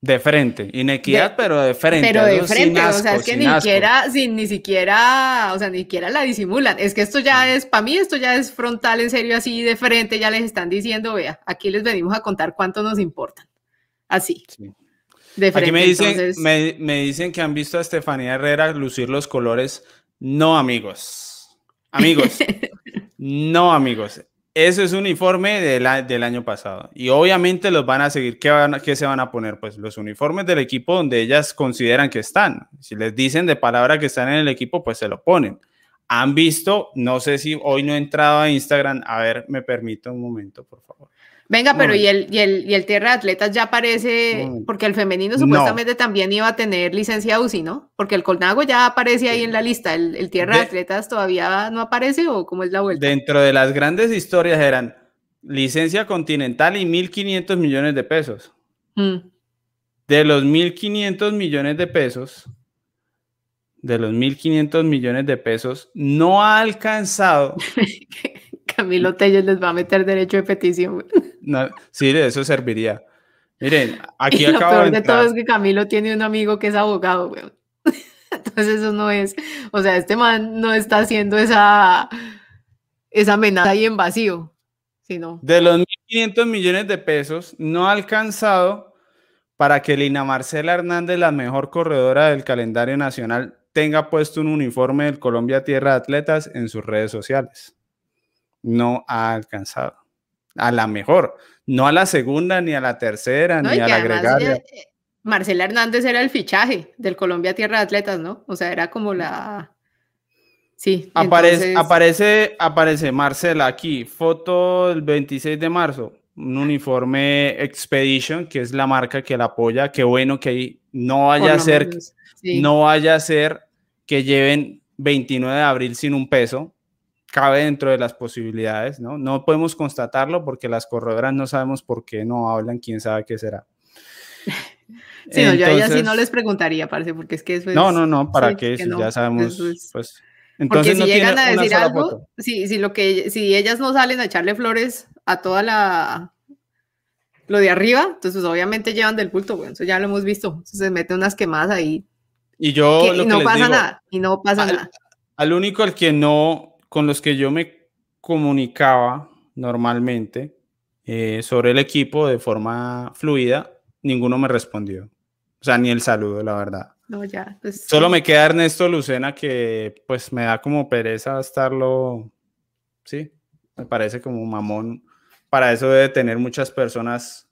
Speaker 1: De frente, inequidad, pero de frente.
Speaker 2: Pero de frente, o sea, es que ni siquiera, sin, ni siquiera, o sea, ni siquiera la disimulan. Es que esto ya es, para mí esto ya es frontal, en serio, así de frente, ya les están diciendo, vea, aquí les venimos a contar cuánto nos importan. Así.
Speaker 1: De frente, Aquí me dicen, me, me dicen que han visto a Estefanía Herrera lucir los colores. No, amigos. Amigos. no, amigos. Eso es un uniforme del, del año pasado. Y obviamente los van a seguir. ¿Qué, van, ¿Qué se van a poner? Pues los uniformes del equipo donde ellas consideran que están. Si les dicen de palabra que están en el equipo, pues se lo ponen. Han visto, no sé si hoy no he entrado a Instagram. A ver, me permito un momento, por favor.
Speaker 2: Venga, pero y el, y, el, y el Tierra de Atletas ya aparece, porque el femenino supuestamente también iba a tener licencia UCI, ¿no? Porque el Colnago ya aparece ahí en la lista, el, Tierra de, Atletas todavía no aparece o cómo es la vuelta.
Speaker 1: Dentro de las grandes historias eran licencia continental y 1.500 millones de pesos. Mm. De los 1.500 millones de pesos, de los 1.500 millones de pesos, no ha alcanzado
Speaker 2: Camilo Telles les va a meter derecho de petición.
Speaker 1: No, sí, de eso serviría. Miren, aquí
Speaker 2: y Lo peor de, todo es que Camilo tiene un amigo que es abogado, güey. Entonces eso no es, o sea, este man no está haciendo esa, esa amenaza ahí en vacío, sino...
Speaker 1: De los 1.500 millones de pesos, no ha alcanzado para que Lina Marcela Hernández, la mejor corredora del calendario nacional, tenga puesto un uniforme del Colombia Tierra de Atletas en sus redes sociales no ha alcanzado. A la mejor, no a la segunda, ni a la tercera, ni a la agregaria. Eh,
Speaker 2: Marcela Hernández era el fichaje del Colombia Tierra de Atletas, ¿no? O sea, era como la. Sí.
Speaker 1: Aparece, aparece, aparece Marcela aquí, foto del 26 de marzo, un uniforme Expedition, que es la marca que la apoya. Qué bueno que no vaya a ser, no vaya a ser que lleven 29 de abril sin un peso, cabe dentro de las posibilidades, ¿no? No podemos constatarlo porque las corredoras no sabemos por qué no hablan, quién sabe qué será.
Speaker 2: Sí, no, yo a ellas sí no les preguntaría, parece, porque es que eso es...
Speaker 1: No, no, no, ¿para qué? Si ya sabemos, pues...
Speaker 2: Entonces porque si llegan a decir algo, si, si, lo que, si ellas no salen a echarle flores a toda la... Lo de arriba, entonces pues, obviamente llevan del culto, bueno, eso ya lo hemos visto. Entonces se mete unas quemadas ahí.
Speaker 1: Y yo...
Speaker 2: y no pasa nada, y no pasa nada.
Speaker 1: Al único al que no con los que yo me comunicaba normalmente eh, sobre el equipo de forma fluida, ninguno me respondió. O sea, ni el saludo, la verdad.
Speaker 2: No, ya. Pues,
Speaker 1: Solo me queda Ernesto Lucena que pues me da como pereza estarlo, sí, me parece como mamón. Para eso debe tener muchas personas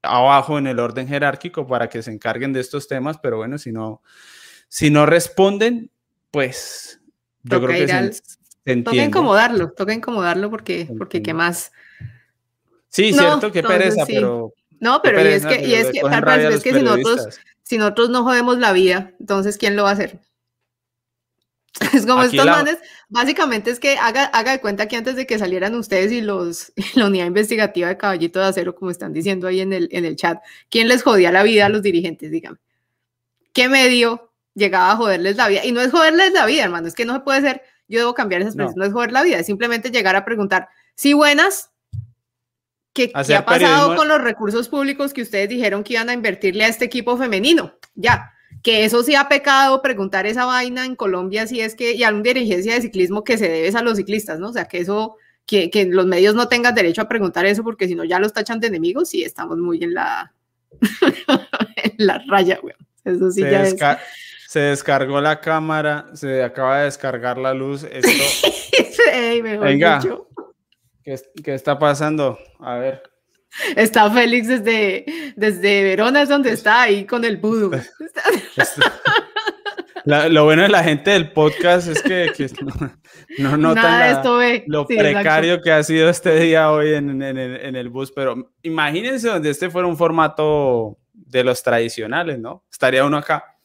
Speaker 1: abajo en el orden jerárquico para que se encarguen de estos temas, pero bueno, si no, si no responden, pues yo creo que
Speaker 2: Toca incomodarlo, toca incomodarlo porque, porque qué más.
Speaker 1: Sí, cierto, qué pereza, pero.
Speaker 2: No, pero y es que, y es que, es que si nosotros, si nosotros no jodemos la vida, entonces ¿quién lo va a hacer? Es como estos manes, básicamente es que haga, haga de cuenta que antes de que salieran ustedes y los la unidad investigativa de Caballito de Acero, como están diciendo ahí en el, en el chat, ¿quién les jodía la vida a los dirigentes? Dígame. ¿Qué medio llegaba a joderles la vida? Y no es joderles la vida, hermano, es que no se puede ser yo debo cambiar esas expresión, no. es joder la vida, es simplemente llegar a preguntar, sí, buenas, ¿qué, ¿qué ha pasado con los recursos públicos que ustedes dijeron que iban a invertirle a este equipo femenino? Ya, que eso sí ha pecado preguntar esa vaina en Colombia, si es que, y a una dirigencia de ciclismo que se debe a los ciclistas, ¿no? O sea, que eso, que, que, los medios no tengan derecho a preguntar eso porque si no ya los tachan de enemigos y estamos muy en la, en la raya, güey. Eso sí
Speaker 1: se
Speaker 2: ya es.
Speaker 1: Se descargó la cámara, se acaba de descargar la luz. Esto...
Speaker 2: Ey, mejor
Speaker 1: Venga,
Speaker 2: dicho.
Speaker 1: ¿qué, ¿qué está pasando? A ver.
Speaker 2: Está Félix desde, desde Verona, es donde está, ahí con el vudú.
Speaker 1: La, lo bueno de la gente del podcast es que, que no, no notan la-
Speaker 2: esto
Speaker 1: lo
Speaker 2: Sí, exacto.
Speaker 1: precario que ha sido este día hoy en, en- en- en el bus, pero imagínense donde este fuera un formato de los tradicionales, ¿no? Estaría uno acá.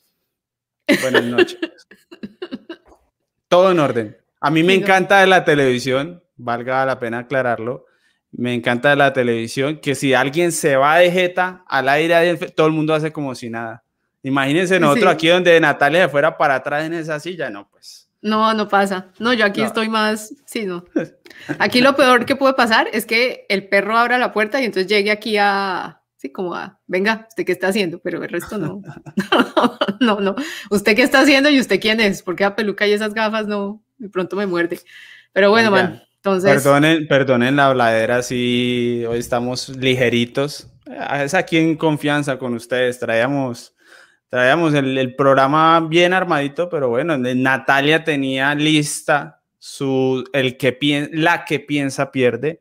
Speaker 1: Buenas noches. Todo en orden. A mí me encanta de la televisión, valga la pena aclararlo, me encanta de la televisión que si alguien se va de jeta al aire, todo el mundo hace como si nada. Imagínense nosotros
Speaker 2: Sí.
Speaker 1: aquí donde Natalia se fuera para atrás en esa silla, no, pues.
Speaker 2: No, no pasa. No, yo aquí
Speaker 1: No.
Speaker 2: estoy más. Sí, no. Aquí lo peor que puede pasar es que el perro abra la puerta y entonces llegue aquí a. Sí, como a. Venga, ¿usted qué está haciendo? Pero el resto no. no, no. ¿Usted qué está haciendo y usted quién es? Porque la peluca y esas gafas no. De pronto me muerde. Pero bueno, man. Entonces.
Speaker 1: Perdonen, perdonen la habladera si hoy estamos ligeritos. Ah, Es aquí en confianza con ustedes. Traíamos, traíamos el, el programa bien armadito, pero bueno, de- Natalia tenía lista su, el que pien- la que piensa pierde.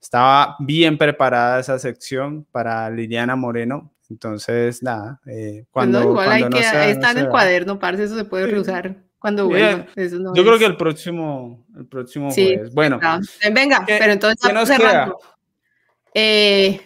Speaker 1: Estaba bien preparada esa sección para Liliana Moreno. Entonces, nada, eh,
Speaker 2: pues
Speaker 1: cuando,
Speaker 2: no, igual
Speaker 1: cuando
Speaker 2: hay
Speaker 1: no
Speaker 2: que,
Speaker 1: sea- no
Speaker 2: está en el cuaderno, parce, eso se puede reusar cuando vuelva. Eso no
Speaker 1: Yo creo que el próximo, el próximo
Speaker 2: Sí,
Speaker 1: jueves. Bueno,
Speaker 2: Venga,
Speaker 1: ¿Qué-
Speaker 2: pero entonces
Speaker 1: qué nos
Speaker 2: cerrando. Eh,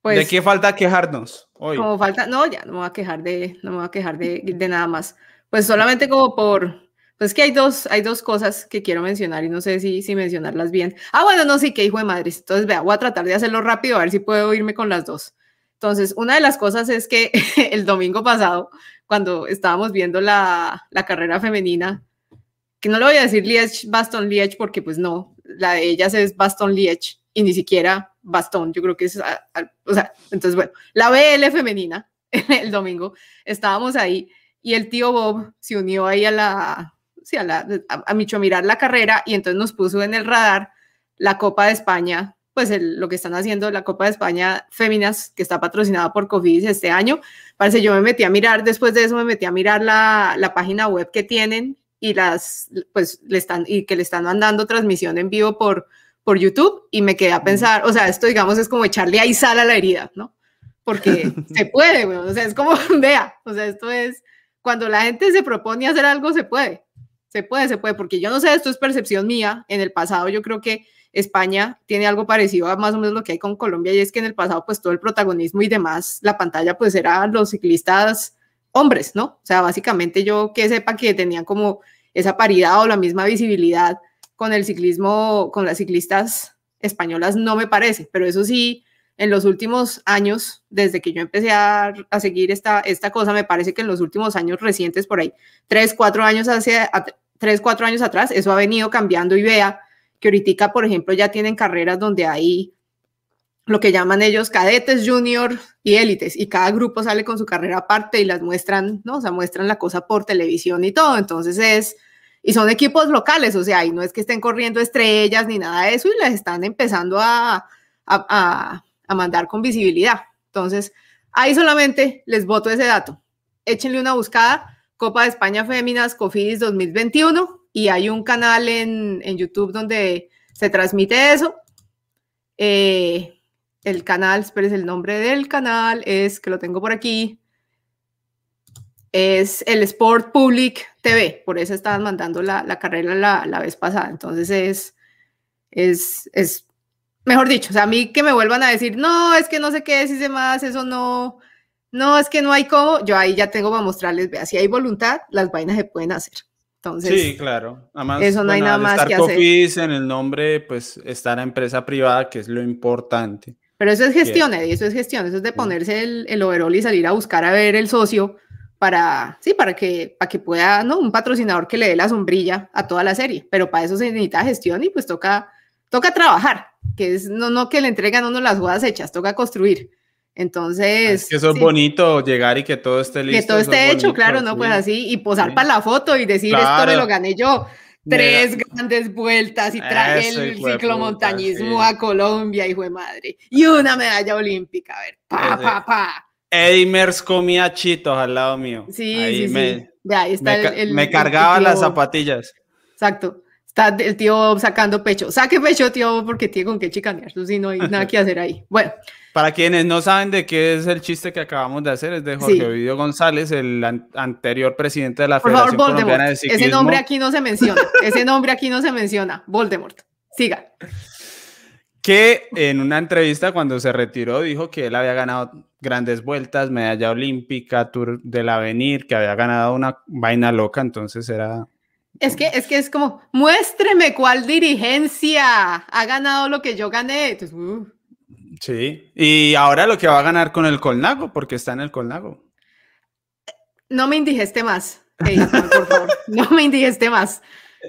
Speaker 2: pues,
Speaker 1: ¿de qué falta quejarnos hoy?
Speaker 2: Como falta, no, ya no me voy a quejar de, no me voy a quejar de, de nada más. Pues solamente como por, pues que hay dos, hay dos cosas que quiero mencionar y no sé si, si mencionarlas bien. Ah, bueno, no, sí, que hijo de madre. Entonces, vea, voy a tratar de hacerlo rápido, a ver si puedo irme con las dos. Entonces, una de las cosas es que el domingo pasado, cuando estábamos viendo la, la carrera femenina, que no le voy a decir Liège, Baston Liège, porque pues no, la de ellas es Baston Liège y ni siquiera Bastón, yo creo que es, a- a- o sea, entonces bueno, la BL femenina, el domingo, estábamos ahí y el tío Bob se unió ahí a la, sí, a, la, a, a Micho mirar la carrera y entonces nos puso en el radar la Copa de España, pues el- lo que están haciendo la Copa de España Féminas, que está patrocinada por Cofidis este año. Parece, yo me metí a mirar, después de eso me metí a mirar la, la página web que tienen y las, pues, le están, y que le están mandando transmisión en vivo por, por YouTube y me quedé a pensar, o sea, esto digamos es como echarle ahí sal a la herida, ¿no? Porque se puede, güey, o sea, es como, vea, o sea, esto es, cuando la gente se propone hacer algo, se puede, se puede, se puede, porque yo no sé, esto es percepción mía, en el pasado yo creo que España tiene algo parecido a más o menos lo que hay con Colombia y es que en el pasado pues todo el protagonismo y demás, la pantalla pues era los ciclistas hombres, ¿no? O sea, básicamente yo que sepa que tenían como esa paridad o la misma visibilidad con el ciclismo, con las ciclistas españolas no me parece, pero eso sí, en los últimos años, desde que yo empecé a, a seguir esta, esta cosa, me parece que en los últimos años recientes, por ahí, tres, cuatro años hacia, tres, cuatro años atrás, eso ha venido cambiando y vea que ahorita, por ejemplo, ya tienen carreras donde hay lo que llaman ellos cadetes, junior y élites, y cada grupo sale con su carrera aparte y las muestran, ¿no? O sea, muestran la cosa por televisión y todo, entonces es, y son equipos locales, o sea, y no es que estén corriendo estrellas ni nada de eso, y las están empezando a, a, a, a mandar con visibilidad. Entonces, ahí solamente les voto ese dato. Échenle una buscada, Copa de España Féminas, Cofidis 2021, y hay un canal en, YouTube donde se transmite eso. Eh, el canal, espérense, el nombre del canal es, que lo tengo por aquí, es el Sport Public TV, por eso estaban mandando la, carrera la, la, vez pasada. Entonces es, es, es, mejor dicho, o sea, a mí que me vuelvan a decir, no, es que no sé qué, si se más, eso no, no, es que no hay cómo, yo ahí ya tengo para mostrarles, vea, si hay voluntad, las vainas se pueden hacer. Entonces,
Speaker 1: sí, claro. Además,
Speaker 2: eso no
Speaker 1: bueno,
Speaker 2: hay nada más que
Speaker 1: Cofidis en el nombre, pues está la empresa privada, que es lo importante.
Speaker 2: Pero eso es gestión, Eddie, eso es gestión, eso es de ponerse el, el overall y salir a buscar a ver el socio para, sí, para que, para que pueda, ¿no? Un patrocinador que le dé la sombrilla a toda la serie, pero para eso se necesita gestión y pues toca, toca trabajar, que es no, no que le entregan a uno las jugadas hechas, toca construir. Entonces.
Speaker 1: Es que eso es sí. bonito, llegar y que todo esté listo.
Speaker 2: Que todo esté hecho, bonito, claro, ¿no? Sí. Pues así, y posar sí. para la foto y decir claro. esto me lo gané yo. tres grandes vueltas y traje el ciclomontañismo a Colombia, hijo de madre. Y una medalla olímpica, a ver, pa, pa, pa.
Speaker 1: Eimers comía chitos al lado mío.
Speaker 2: Sí, sí, sí.
Speaker 1: ahí está el, me cargaba las zapatillas.
Speaker 2: Exacto. Está el tío sacando pecho. Saque pecho, tío, porque tiene con qué chicanear. Sí, no hay nada que hacer ahí. Bueno.
Speaker 1: Para quienes no saben de qué es el chiste que acabamos de hacer, es de Jorge Ovidio González, el anterior presidente de la Federación Colombiana de Ciclismo.
Speaker 2: Ese nombre aquí no se menciona. Ese nombre aquí no se menciona. Voldemort. Siga.
Speaker 1: Que en una entrevista cuando se retiró dijo que él había ganado grandes vueltas, medalla olímpica, Tour del Avenir, que había ganado una vaina loca, entonces era
Speaker 2: es que, es que es como, muéstreme cuál dirigencia ha ganado lo que yo gané. Uh.
Speaker 1: Sí, y ahora lo que va a ganar con el Colnago, porque está en el Colnago.
Speaker 2: No me indigeste más, por favor, no me indigeste más.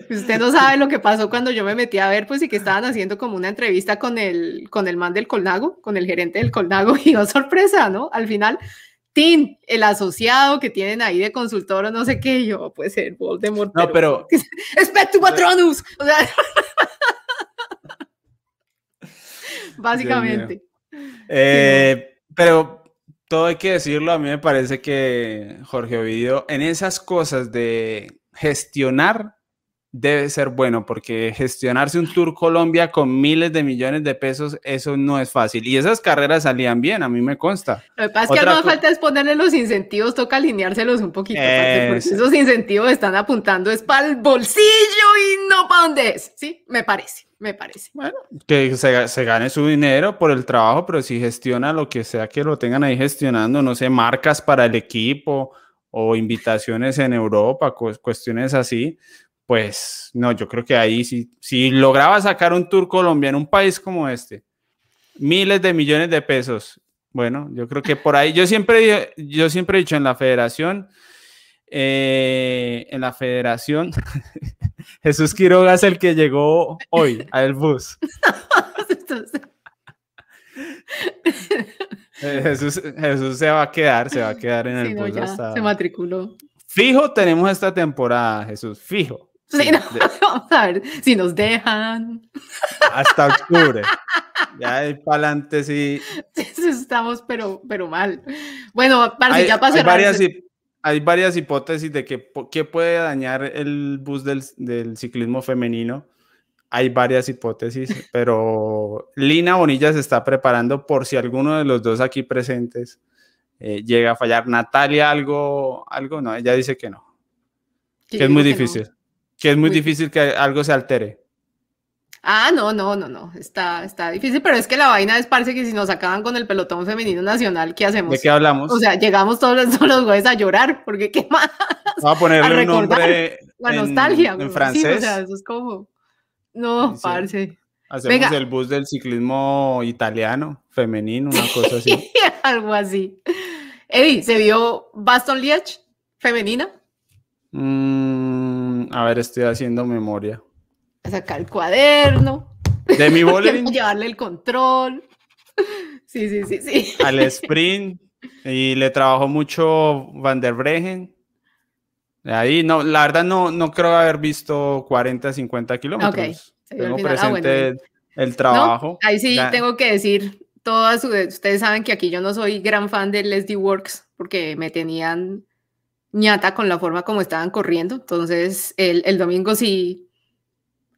Speaker 2: Usted no sabe lo que pasó cuando yo me metí a ver, pues, y que estaban haciendo como una entrevista con el, con el man del Colnago, con el gerente del Colnago, y oh sorpresa, ¿no? Al final Tim, el asociado que tienen ahí de consultor o no sé qué, yo, puede ser Voldemort.
Speaker 1: No, pero.
Speaker 2: ¡Espectu Patronus! O sea, básicamente.
Speaker 1: Eh, pero todo hay que decirlo, a mí me parece que Jorge Ovidio, en esas cosas de gestionar debe ser bueno, porque gestionarse un Tour Colombia con miles de millones de pesos, eso no es fácil. Y esas carreras salían bien, a mí me consta.
Speaker 2: Lo que pasa es que no falta es ponerle los incentivos, toca alineárselos un poquito, esos incentivos están apuntando es para el bolsillo y no para dónde es. Sí, me parece, me parece.
Speaker 1: Bueno, que se, se, gane su dinero por el trabajo, pero si gestiona lo que sea que lo tengan ahí gestionando, no sé, marcas para el equipo o invitaciones en Europa, cuestiones así, pues no, yo creo que ahí sí, si lograba sacar un tour Colombia en un país como este, miles de millones de pesos, bueno, yo creo que por ahí, yo siempre, yo siempre he dicho en la federación, eh, en la federación, Jesús Quiroga es el que llegó hoy al bus. Jesús, Jesús, se va a quedar, se va a quedar en el bus.
Speaker 2: Se matriculó.
Speaker 1: Fijo tenemos esta temporada, Jesús, fijo.
Speaker 2: vamos a ver si nos dejan.
Speaker 1: Hasta octubre. Ya hay para adelante sí.
Speaker 2: Estamos, pero, pero mal. Bueno,
Speaker 1: hay,
Speaker 2: ya pasó.
Speaker 1: Hay varias, hay varias hipótesis de que qué puede dañar el bus del, del, ciclismo femenino. Hay varias hipótesis, pero Lina Bonilla se está preparando por si alguno de los dos aquí presentes eh, llega a fallar. Natalia, algo, algo, no, ella dice que no. Que es muy difícil. Que es muy, difícil que algo se altere.
Speaker 2: Ah, no, no, no, no, está, está difícil, pero es que la vaina es parece que si nos acaban con el pelotón femenino nacional, ¿qué hacemos?
Speaker 1: ¿De qué hablamos?
Speaker 2: O sea, llegamos todos los, todos los a llorar, porque ¿qué más?
Speaker 1: Vamos a ponerle un nombre
Speaker 2: La nostalgia.
Speaker 1: En, francés.
Speaker 2: o sea, eso es como... No, parce.
Speaker 1: Hacemos el bus del ciclismo italiano, femenino, una cosa así.
Speaker 2: Algo así. Eddie, ¿se vio Baston Liège femenina?
Speaker 1: Mm, a ver, estoy haciendo memoria.
Speaker 2: A sacar el cuaderno.
Speaker 1: De mi Bollering.
Speaker 2: Llevarle el control. Sí, sí, sí, sí.
Speaker 1: Al sprint. Y le trabajó mucho Van der Bregen. Ahí, no, la verdad no, no creo haber visto 40, 50 kilómetros. Tengo ah, presente el, trabajo.
Speaker 2: ahí sí tengo que decir, todas ustedes saben que aquí yo no soy gran fan de Leslie Works porque me tenían ñata con la forma como estaban corriendo. Entonces, el, domingo sí,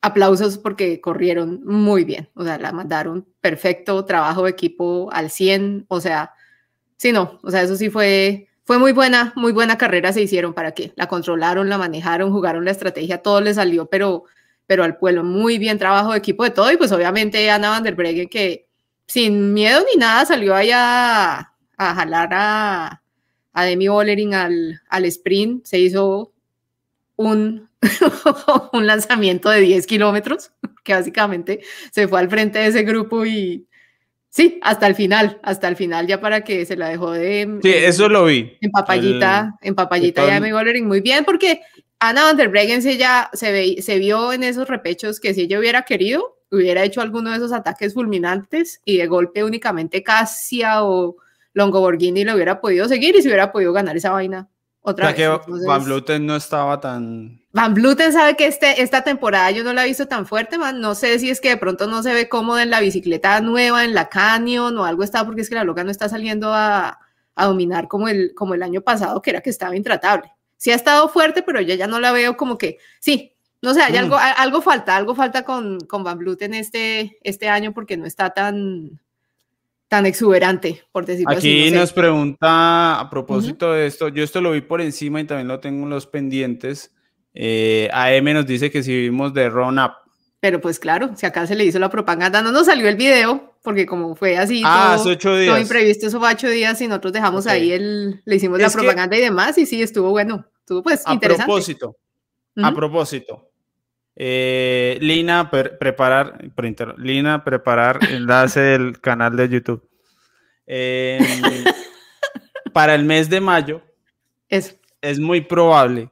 Speaker 2: aplausos porque corrieron muy bien. O sea, la mandaron perfecto, trabajo de equipo al 100. O sea, sí, no, o sea, eso sí fue, fue muy buena, muy buena carrera se hicieron para que la controlaron, la manejaron, jugaron la estrategia, todo le salió, pero, pero al pueblo muy bien trabajo de equipo de todo. Y pues obviamente Ana van der Breggen que sin miedo ni nada salió allá a jalar a, a Demi Bollering al, al sprint, se hizo un, un lanzamiento de 10 kilómetros, que básicamente se fue al frente de ese grupo y sí, hasta el final, hasta el final ya para que se la dejó de...
Speaker 1: Sí, eso lo vi.
Speaker 2: En papayita, en papayita ya Demi Bollering muy bien, porque Ana van der Breggen se, ya, se, ve, se vio en esos repechos que si ella hubiera querido, hubiera hecho alguno de esos ataques fulminantes y de golpe únicamente Cassia o Longo Borghini lo hubiera podido seguir y se hubiera podido ganar esa vaina
Speaker 1: Otra vez. que Van Bluten no estaba tan...
Speaker 2: Van Bluten sabe que este, esta temporada yo no la he visto tan fuerte, man. No sé si es que de pronto no se ve cómoda en la bicicleta nueva, en la Canyon o algo está, porque es que la loca no está saliendo a, a dominar como el, como el año pasado, que era que estaba intratable. Sí ha estado fuerte, pero yo ya no la veo como que, sí, no sé, hay mm. algo, algo falta, algo falta con, con Van Bluten este, este año porque no está tan, tan exuberante, por decirlo
Speaker 1: así. Aquí nos pregunta a propósito de esto, yo esto lo vi por encima y también lo tengo en los pendientes. Eh, AM nos dice que si vimos de Run Up.
Speaker 2: Pero pues claro, si acá se le hizo la propaganda, no nos salió el video, porque como fue así,
Speaker 1: ah, todo, ocho días.
Speaker 2: imprevisto, eso fue ocho días y nosotros dejamos ahí el, le hicimos la propaganda y demás, y sí, estuvo bueno, estuvo pues
Speaker 1: a Propósito, A propósito, eh, Lina, preparar, Lina, preparar enlace del canal de YouTube. Em, para el mes de mayo,
Speaker 2: es.
Speaker 1: es muy probable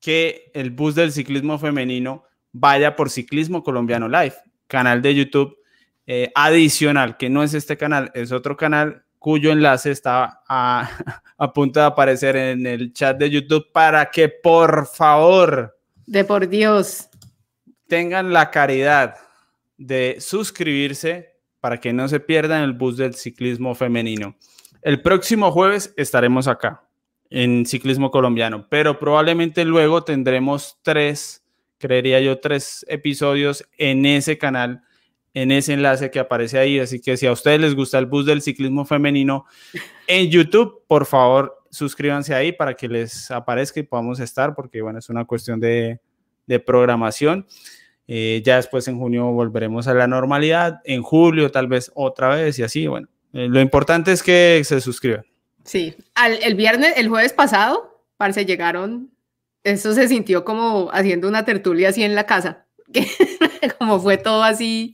Speaker 1: que el bus del ciclismo femenino vaya por Ciclismo Colombiano Live, canal de YouTube eh, adicional, que no es este canal, es otro canal cuyo enlace está a, a punto de aparecer en el chat de YouTube para que por favor...
Speaker 2: De por Dios
Speaker 1: tengan la caridad de suscribirse para que no se pierdan el bus del ciclismo femenino. El próximo jueves estaremos acá en ciclismo colombiano, pero probablemente luego tendremos tres, creería yo, tres episodios en ese canal, en ese enlace que aparece ahí. Así que si a ustedes les gusta el bus del ciclismo femenino en YouTube, por favor, suscríbanse ahí para que les aparezca y podamos estar, porque bueno, es una cuestión de, de programación. Eh, ya después en junio volveremos a la normalidad, en julio tal vez otra vez y así, bueno, eh, lo importante es que se suscriban.
Speaker 2: Sí, el viernes, el jueves pasado, parece llegaron, eso se sintió como haciendo una tertulia así en la casa, como fue todo así,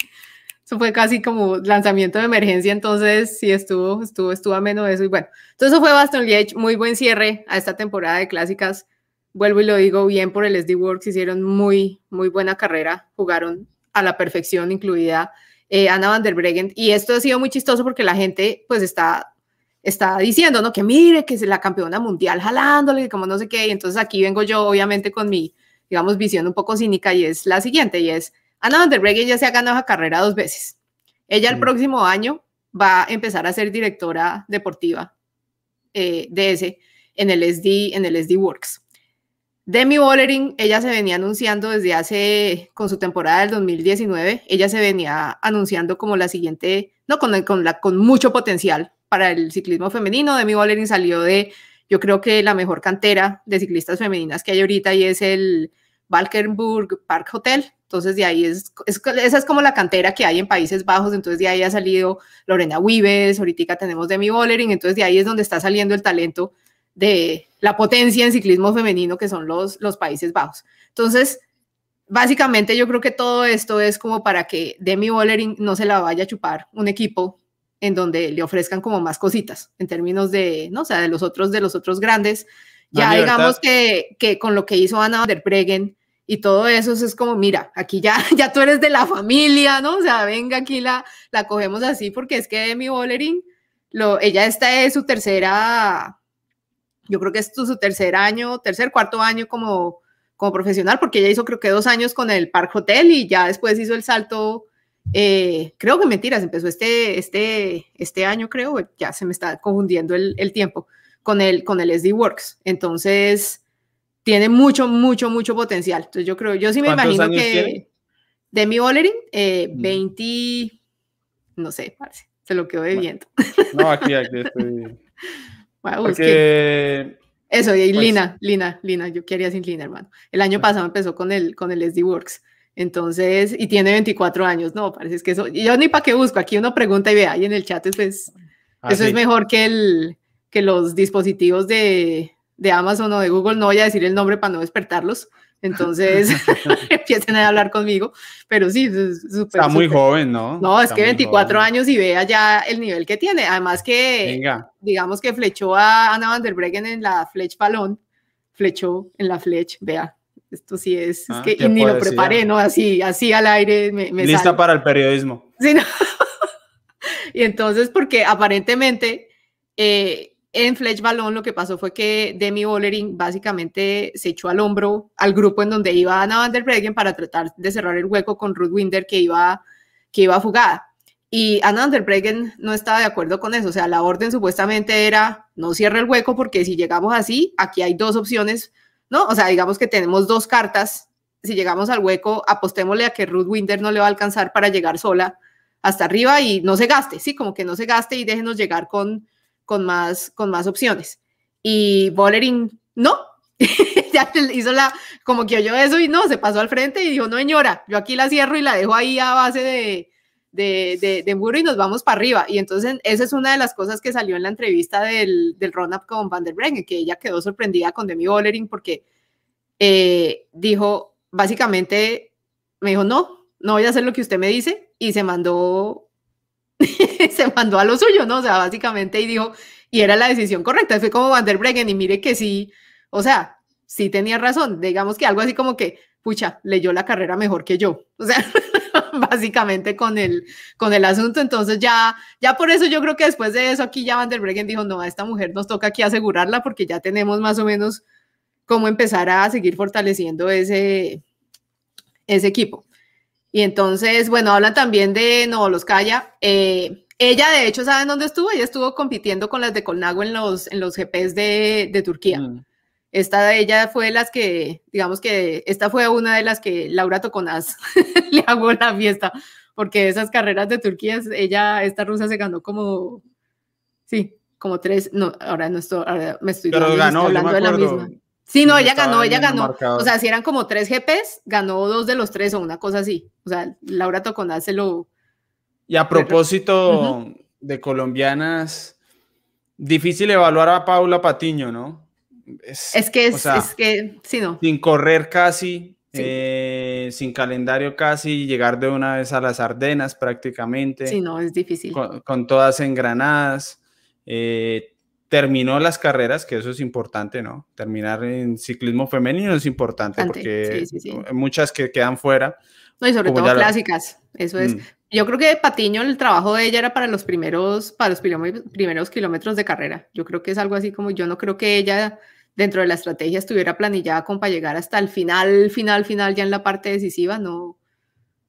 Speaker 2: eso fue casi como lanzamiento de emergencia, entonces sí estuvo, estuvo, estuvo ameno eso y bueno, entonces eso fue Baston Liege, muy buen cierre a esta temporada de clásicas vuelvo y lo digo bien por el SD Works, hicieron muy, muy buena carrera, jugaron a la perfección, incluida eh, Ana van der Breggen. Y esto ha sido muy chistoso porque la gente pues está, está diciendo, ¿no? Que mire, que es la campeona mundial jalándole, como no sé qué. Y entonces aquí vengo yo, obviamente, con mi, digamos, visión un poco cínica y es la siguiente, y es, Ana van der Breggen ya se ha ganado esa carrera dos veces. Ella el próximo año va a empezar a ser directora deportiva eh, de ese en el SD, en el SD Works. Demi Bollering, ella se venía anunciando desde hace, con su temporada del 2019, ella se venía anunciando como la siguiente, no, con, con, la, con mucho potencial para el ciclismo femenino. Demi Bollering salió de, yo creo que la mejor cantera de ciclistas femeninas que hay ahorita y es el Valkenburg Park Hotel. Entonces de ahí es, esa es como la cantera que hay en Países Bajos, entonces de ahí ha salido Lorena Vives, ahorita tenemos Demi Bollering, entonces de ahí es donde está saliendo el talento de la potencia en ciclismo femenino que son los, los Países Bajos. Entonces, básicamente yo creo que todo esto es como para que Demi Bollering no se la vaya a chupar un equipo en donde le ofrezcan como más cositas en términos de, no o sea, de los otros, de los otros grandes. Ya digamos que, que, con lo que hizo Ana der Breggen y todo eso, es como, mira, aquí ya, ya tú eres de la familia, ¿no? O sea, venga, aquí la, la cogemos así porque es que Demi Bollering, lo, ella esta es su tercera yo creo que es su tercer año, tercer, cuarto año como, como profesional, porque ella hizo creo que dos años con el Park Hotel y ya después hizo el salto, eh, creo que mentiras, empezó este, este, este año, creo, ya se me está confundiendo el, el tiempo, con el, con el SD Works. Entonces, tiene mucho, mucho, mucho potencial. Entonces, yo creo, yo sí me imagino que Demi Bollering, eh, 20, mm. no sé, parece, se lo quedó debiendo.
Speaker 1: No, aquí, aquí estoy.
Speaker 2: Eso, y pues Lina, Lina, Lina, yo quería sin Lina, hermano. El año pasado empezó con el, con el SD Works. Entonces, y tiene 24 años, no, parece que eso, yo ni para qué busco, aquí uno pregunta y ve ahí en el chat, pues, eso es mejor que, el, que los dispositivos de, de Amazon o de Google, no voy a decir el nombre para no despertarlos, entonces empiecen a hablar conmigo, pero sí,
Speaker 1: Está muy joven, ¿no?
Speaker 2: No, es que 24 años y vea ya el nivel que tiene. Además que, digamos que flechó a Ana van der Breggen en la Flech Balón, flechó en la Flech, vea. Esto sí es, es ah, que ni lo preparé, ¿no? Así, así al aire me,
Speaker 1: Lista para el periodismo.
Speaker 2: Sí, ¿no? y entonces, porque aparentemente eh, en Fletch Balón lo que pasó fue que Demi Bollering básicamente se echó al hombro al grupo en donde iba Ana van der Breggen para tratar de cerrar el hueco con Ruth Winder que iba, que iba fugada. Y Anna van der Breggen no estaba de acuerdo con eso. O sea, la orden supuestamente era no cierre el hueco porque si llegamos así, aquí hay dos opciones, ¿no? O sea, digamos que tenemos dos cartas. Si llegamos al hueco, apostémosle a que Ruth Winder no le va a alcanzar para llegar sola hasta arriba y no se gaste, ¿sí? Como que no se gaste y déjenos llegar con con más, con más opciones. Y Bollering, no, ya hizo la, como que oyó eso y no, se pasó al frente y dijo, no señora, yo aquí la cierro y la dejo ahí a base de, de, de, muro y nos vamos para arriba. Y entonces esa es una de las cosas que salió en la entrevista del, del run-up con Van der Breggen, que ella quedó sorprendida con Demi Bollering porque eh, dijo, básicamente, me dijo, no, no voy a hacer lo que usted me dice y se mandó se mandó a lo suyo, ¿no? O sea, básicamente y dijo, y era la decisión correcta, fue como Van der Breggen y mire que sí, o sea, sí tenía razón, digamos que algo así como que, pucha, leyó la carrera mejor que yo, o sea, básicamente con el, con el asunto, entonces ya, ya por eso yo creo que después de eso aquí ya Van der Breggen dijo, no, a esta mujer nos toca aquí asegurarla porque ya tenemos más o menos cómo empezar a seguir fortaleciendo ese, ese equipo. Y entonces, bueno, hablan también de No los Calla. Eh, ella, de hecho, ¿saben dónde estuvo? Ella estuvo compitiendo con las de Colnago en los, en los GPs de, de Turquía. Mm. Esta de ella fue las que, digamos que esta fue una de las que Laura Toconaz le hago la fiesta, porque esas carreras de Turquía, ella, esta rusa se ganó como, sí, como tres, no, ahora no estoy, ahora me estoy
Speaker 1: hablando de la misma.
Speaker 2: Sí, no, ella ganó, ella ganó. O sea, si eran como tres GPs, ganó dos de los tres o una cosa así. O sea, Laura Toconaz se lo...
Speaker 1: Y a propósito de colombianas, difícil evaluar a Paula Patiño, ¿no?
Speaker 2: Es, que es, que, sí, no.
Speaker 1: Sin correr casi, eh, sin calendario casi, llegar de una vez a las Ardenas prácticamente.
Speaker 2: Sí, no, es difícil.
Speaker 1: Con, todas engranadas. Eh, terminó las carreras, que eso es importante, ¿no? Terminar en ciclismo femenino es importante porque hay muchas que quedan fuera.
Speaker 2: No, y sobre todo clásicas, eso es. Mm. Yo creo que Patiño, el trabajo de ella era para los primeros, para los primeros kilómetros de carrera. Yo creo que es algo así como, yo no creo que ella dentro de la estrategia estuviera planillada como para llegar hasta el final, final, final, ya en la parte decisiva, no,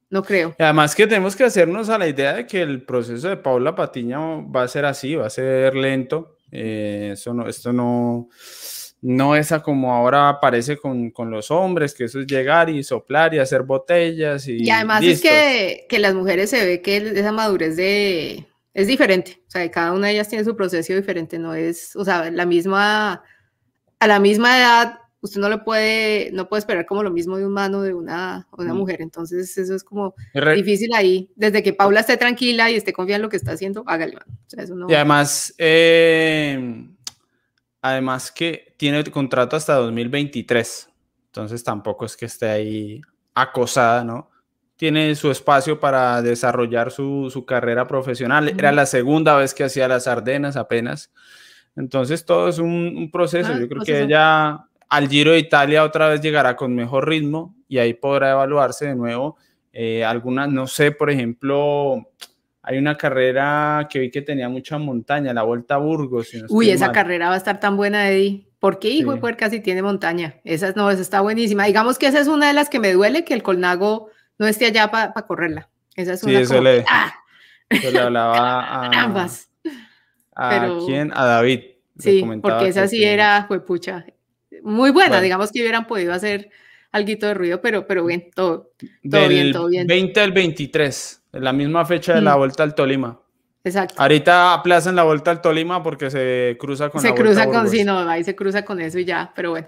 Speaker 2: no creo.
Speaker 1: Además que tenemos que hacernos a la idea de que el proceso de Paula Patiño va a ser así, va a ser lento, eh, eso no, esto no, no es como ahora aparece con, con, los hombres, que eso es llegar y soplar y hacer botellas. Y,
Speaker 2: y además es que, que, las mujeres se ve que esa madurez de, es diferente, o sea, cada una de ellas tiene su proceso diferente, no es, o sea, la misma, a la misma edad usted no le puede, no puede esperar como lo mismo de un mano de una, una mujer. Entonces, eso es como difícil ahí. Desde que Paula esté tranquila y esté confiada en lo que está haciendo, hágale,
Speaker 1: Y además, eh, además que tiene contrato hasta 2023. Entonces, tampoco es que esté ahí acosada, ¿no? Tiene su espacio para desarrollar su, su carrera profesional. Era la segunda vez que hacía las Ardenas apenas. Entonces, todo es un, proceso. Ah, Yo creo que ella al Giro de Italia otra vez llegará con mejor ritmo y ahí podrá evaluarse de nuevo eh, algunas, no sé, por ejemplo, hay una carrera que vi que tenía mucha montaña, la Vuelta a Burgos.
Speaker 2: Uy, esa carrera va a estar tan buena, Eddie. ¿Por qué, hijo de casi tiene montaña? Esa no, esa está buenísima. Digamos que esa es una de las que me duele, que el Colnago no esté allá para correrla. Esa es una
Speaker 1: sí, eso le, ¡ah! le hablaba a... Ambas. ¿A quién? A David.
Speaker 2: Sí, porque esa sí era, fue pucha, muy buena, digamos que hubieran podido hacer algo de ruido, pero, pero bien, todo, todo bien, todo bien.
Speaker 1: 20 al 23, en la misma fecha de la mm. vuelta al Tolima.
Speaker 2: Exacto.
Speaker 1: Ahorita aplazan la vuelta al Tolima porque se cruza con
Speaker 2: se la cruza con sí, no, ahí se cruza con eso y ya, pero bueno.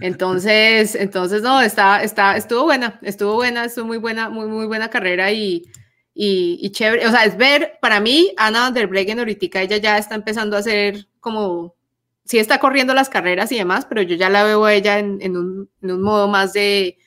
Speaker 2: Entonces, entonces no, está, está, estuvo buena, estuvo buena, estuvo muy buena, muy, muy buena carrera y, y, y chévere. O sea, es ver, para mí, Ana der Breggen ahorita ella ya está empezando a hacer como sí está corriendo las carreras y demás, pero yo ya la veo a ella en, un, modo más de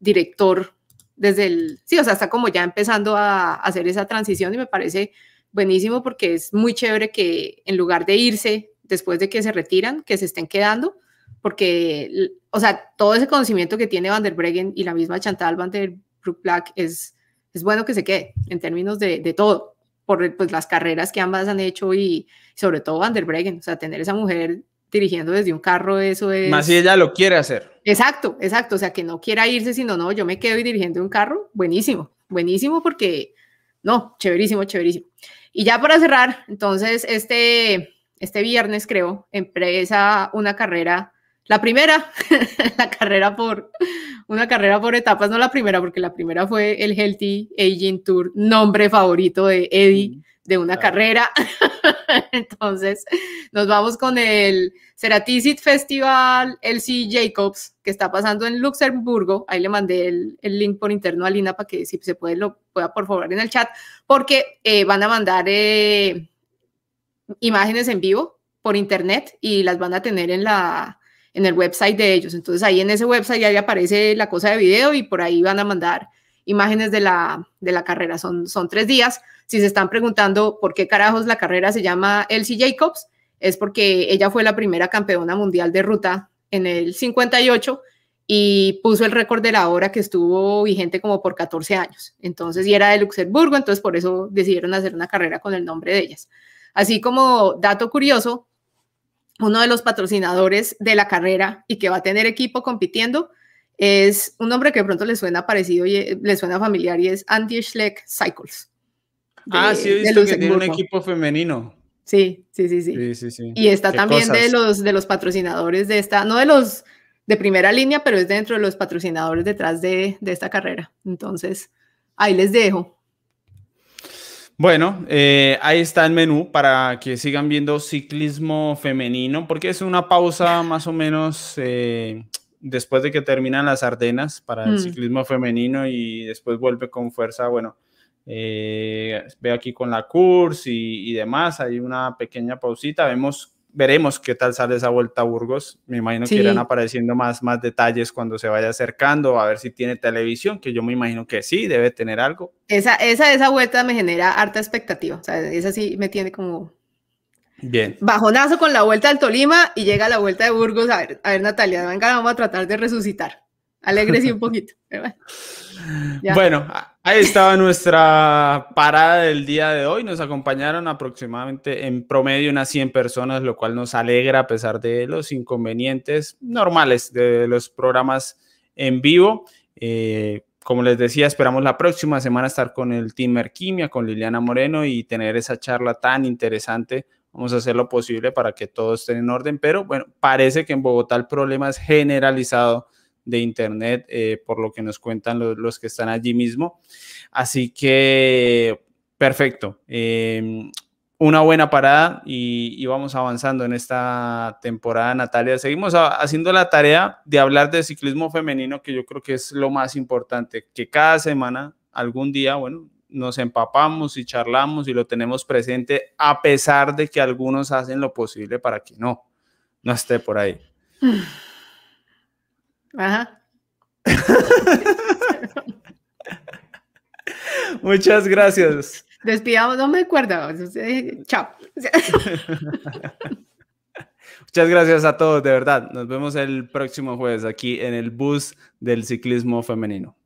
Speaker 2: director desde el, sí, o sea, está como ya empezando a, hacer esa transición y me parece buenísimo porque es muy chévere que en lugar de irse después de que se retiran, que se estén quedando, porque, o sea, todo ese conocimiento que tiene Van der Breggen y la misma Chantal Van der Broek Black es, es bueno que se quede en términos de, de todo. Por pues, las carreras que ambas han hecho y sobre todo Van der Breggen, o sea, tener esa mujer dirigiendo desde un carro, eso es...
Speaker 1: Más si ella lo quiere hacer.
Speaker 2: Exacto, exacto, o sea, que no quiera irse, sino no, yo me quedo y dirigiendo un carro, buenísimo, buenísimo porque, no, chéverísimo, chéverísimo. Y ya para cerrar, entonces, este, este viernes creo, empresa una carrera, la primera, la carrera por, una carrera por etapas, no la primera, porque la primera fue el Healthy Aging Tour, nombre favorito de Eddie de una carrera. Entonces, nos vamos con el Ceratisit Festival LC Jacobs, que está pasando en Luxemburgo. Ahí le mandé el, link por interno a Lina para que si se puede lo pueda por favor en el chat, porque eh, van a mandar eh, imágenes en vivo por internet y las van a tener en la en el website de ellos. Entonces ahí en ese website ya aparece la cosa de video y por ahí van a mandar imágenes de la, de la carrera. Son, son tres días. Si se están preguntando por qué carajos la carrera se llama Elsie Jacobs, es porque ella fue la primera campeona mundial de ruta en el 58 y puso el récord de la hora que estuvo vigente como por 14 años. Entonces, y era de Luxemburgo, entonces por eso decidieron hacer una carrera con el nombre de ellas. Así como dato curioso, uno de los patrocinadores de la carrera y que va a tener equipo compitiendo es un nombre que de pronto le suena parecido y le suena familiar y es Andy Schleck Cycles
Speaker 1: ah, sí, he visto que tiene un equipo femenino.
Speaker 2: Sí, sí, sí, sí.
Speaker 1: sí, sí,
Speaker 2: Y está también de los, de los patrocinadores de esta, no de los de primera línea, pero es dentro de los patrocinadores detrás de, de esta carrera. Entonces, ahí les dejo.
Speaker 1: Bueno, eh, ahí está el menú para que sigan viendo ciclismo femenino, porque es una pausa más o menos eh, después de que terminan las Ardenas para el mm. ciclismo femenino y después vuelve con fuerza, bueno, eh, veo aquí con la Curse y, demás, hay una pequeña pausita, vemos, veremos qué tal sale esa vuelta a Burgos, me imagino que irán apareciendo más, más detalles cuando se vaya acercando, a ver si tiene televisión, que yo me imagino que sí, debe tener algo.
Speaker 2: Esa, esa, esa vuelta me genera harta expectativa, o sea, esa sí me tiene como...
Speaker 1: Bien.
Speaker 2: Bajonazo con la vuelta al Tolima y llega la vuelta de Burgos. A ver, a ver Natalia, venga, vamos a tratar de resucitar. Alégrese un poquito.
Speaker 1: Bueno, ahí estaba nuestra parada del día de hoy. Nos acompañaron aproximadamente en promedio unas 100 personas, lo cual nos alegra a pesar de los inconvenientes normales de los programas en vivo. Eh, como les decía, esperamos la próxima semana estar con el Team Merquimia, con Liliana Moreno y tener esa charla tan interesante. Vamos a hacer lo posible para que todo esté en orden, pero bueno, parece que en Bogotá el problema es generalizado de Internet, eh, por lo que nos cuentan los, que están allí mismo. Así que, perfecto. Em, una buena parada y, vamos avanzando en esta temporada, Natalia. Seguimos haciendo la tarea de hablar de ciclismo femenino, que yo creo que es lo más importante, que cada semana, algún día, bueno, nos empapamos y charlamos y lo tenemos presente, a pesar de que algunos hacen lo posible para que no, no esté por ahí. Ajá. Muchas gracias.
Speaker 2: Despidamos, no me acuerdo. Chao.
Speaker 1: Muchas gracias a todos, de verdad. Nos vemos el próximo jueves aquí en el bus del ciclismo femenino.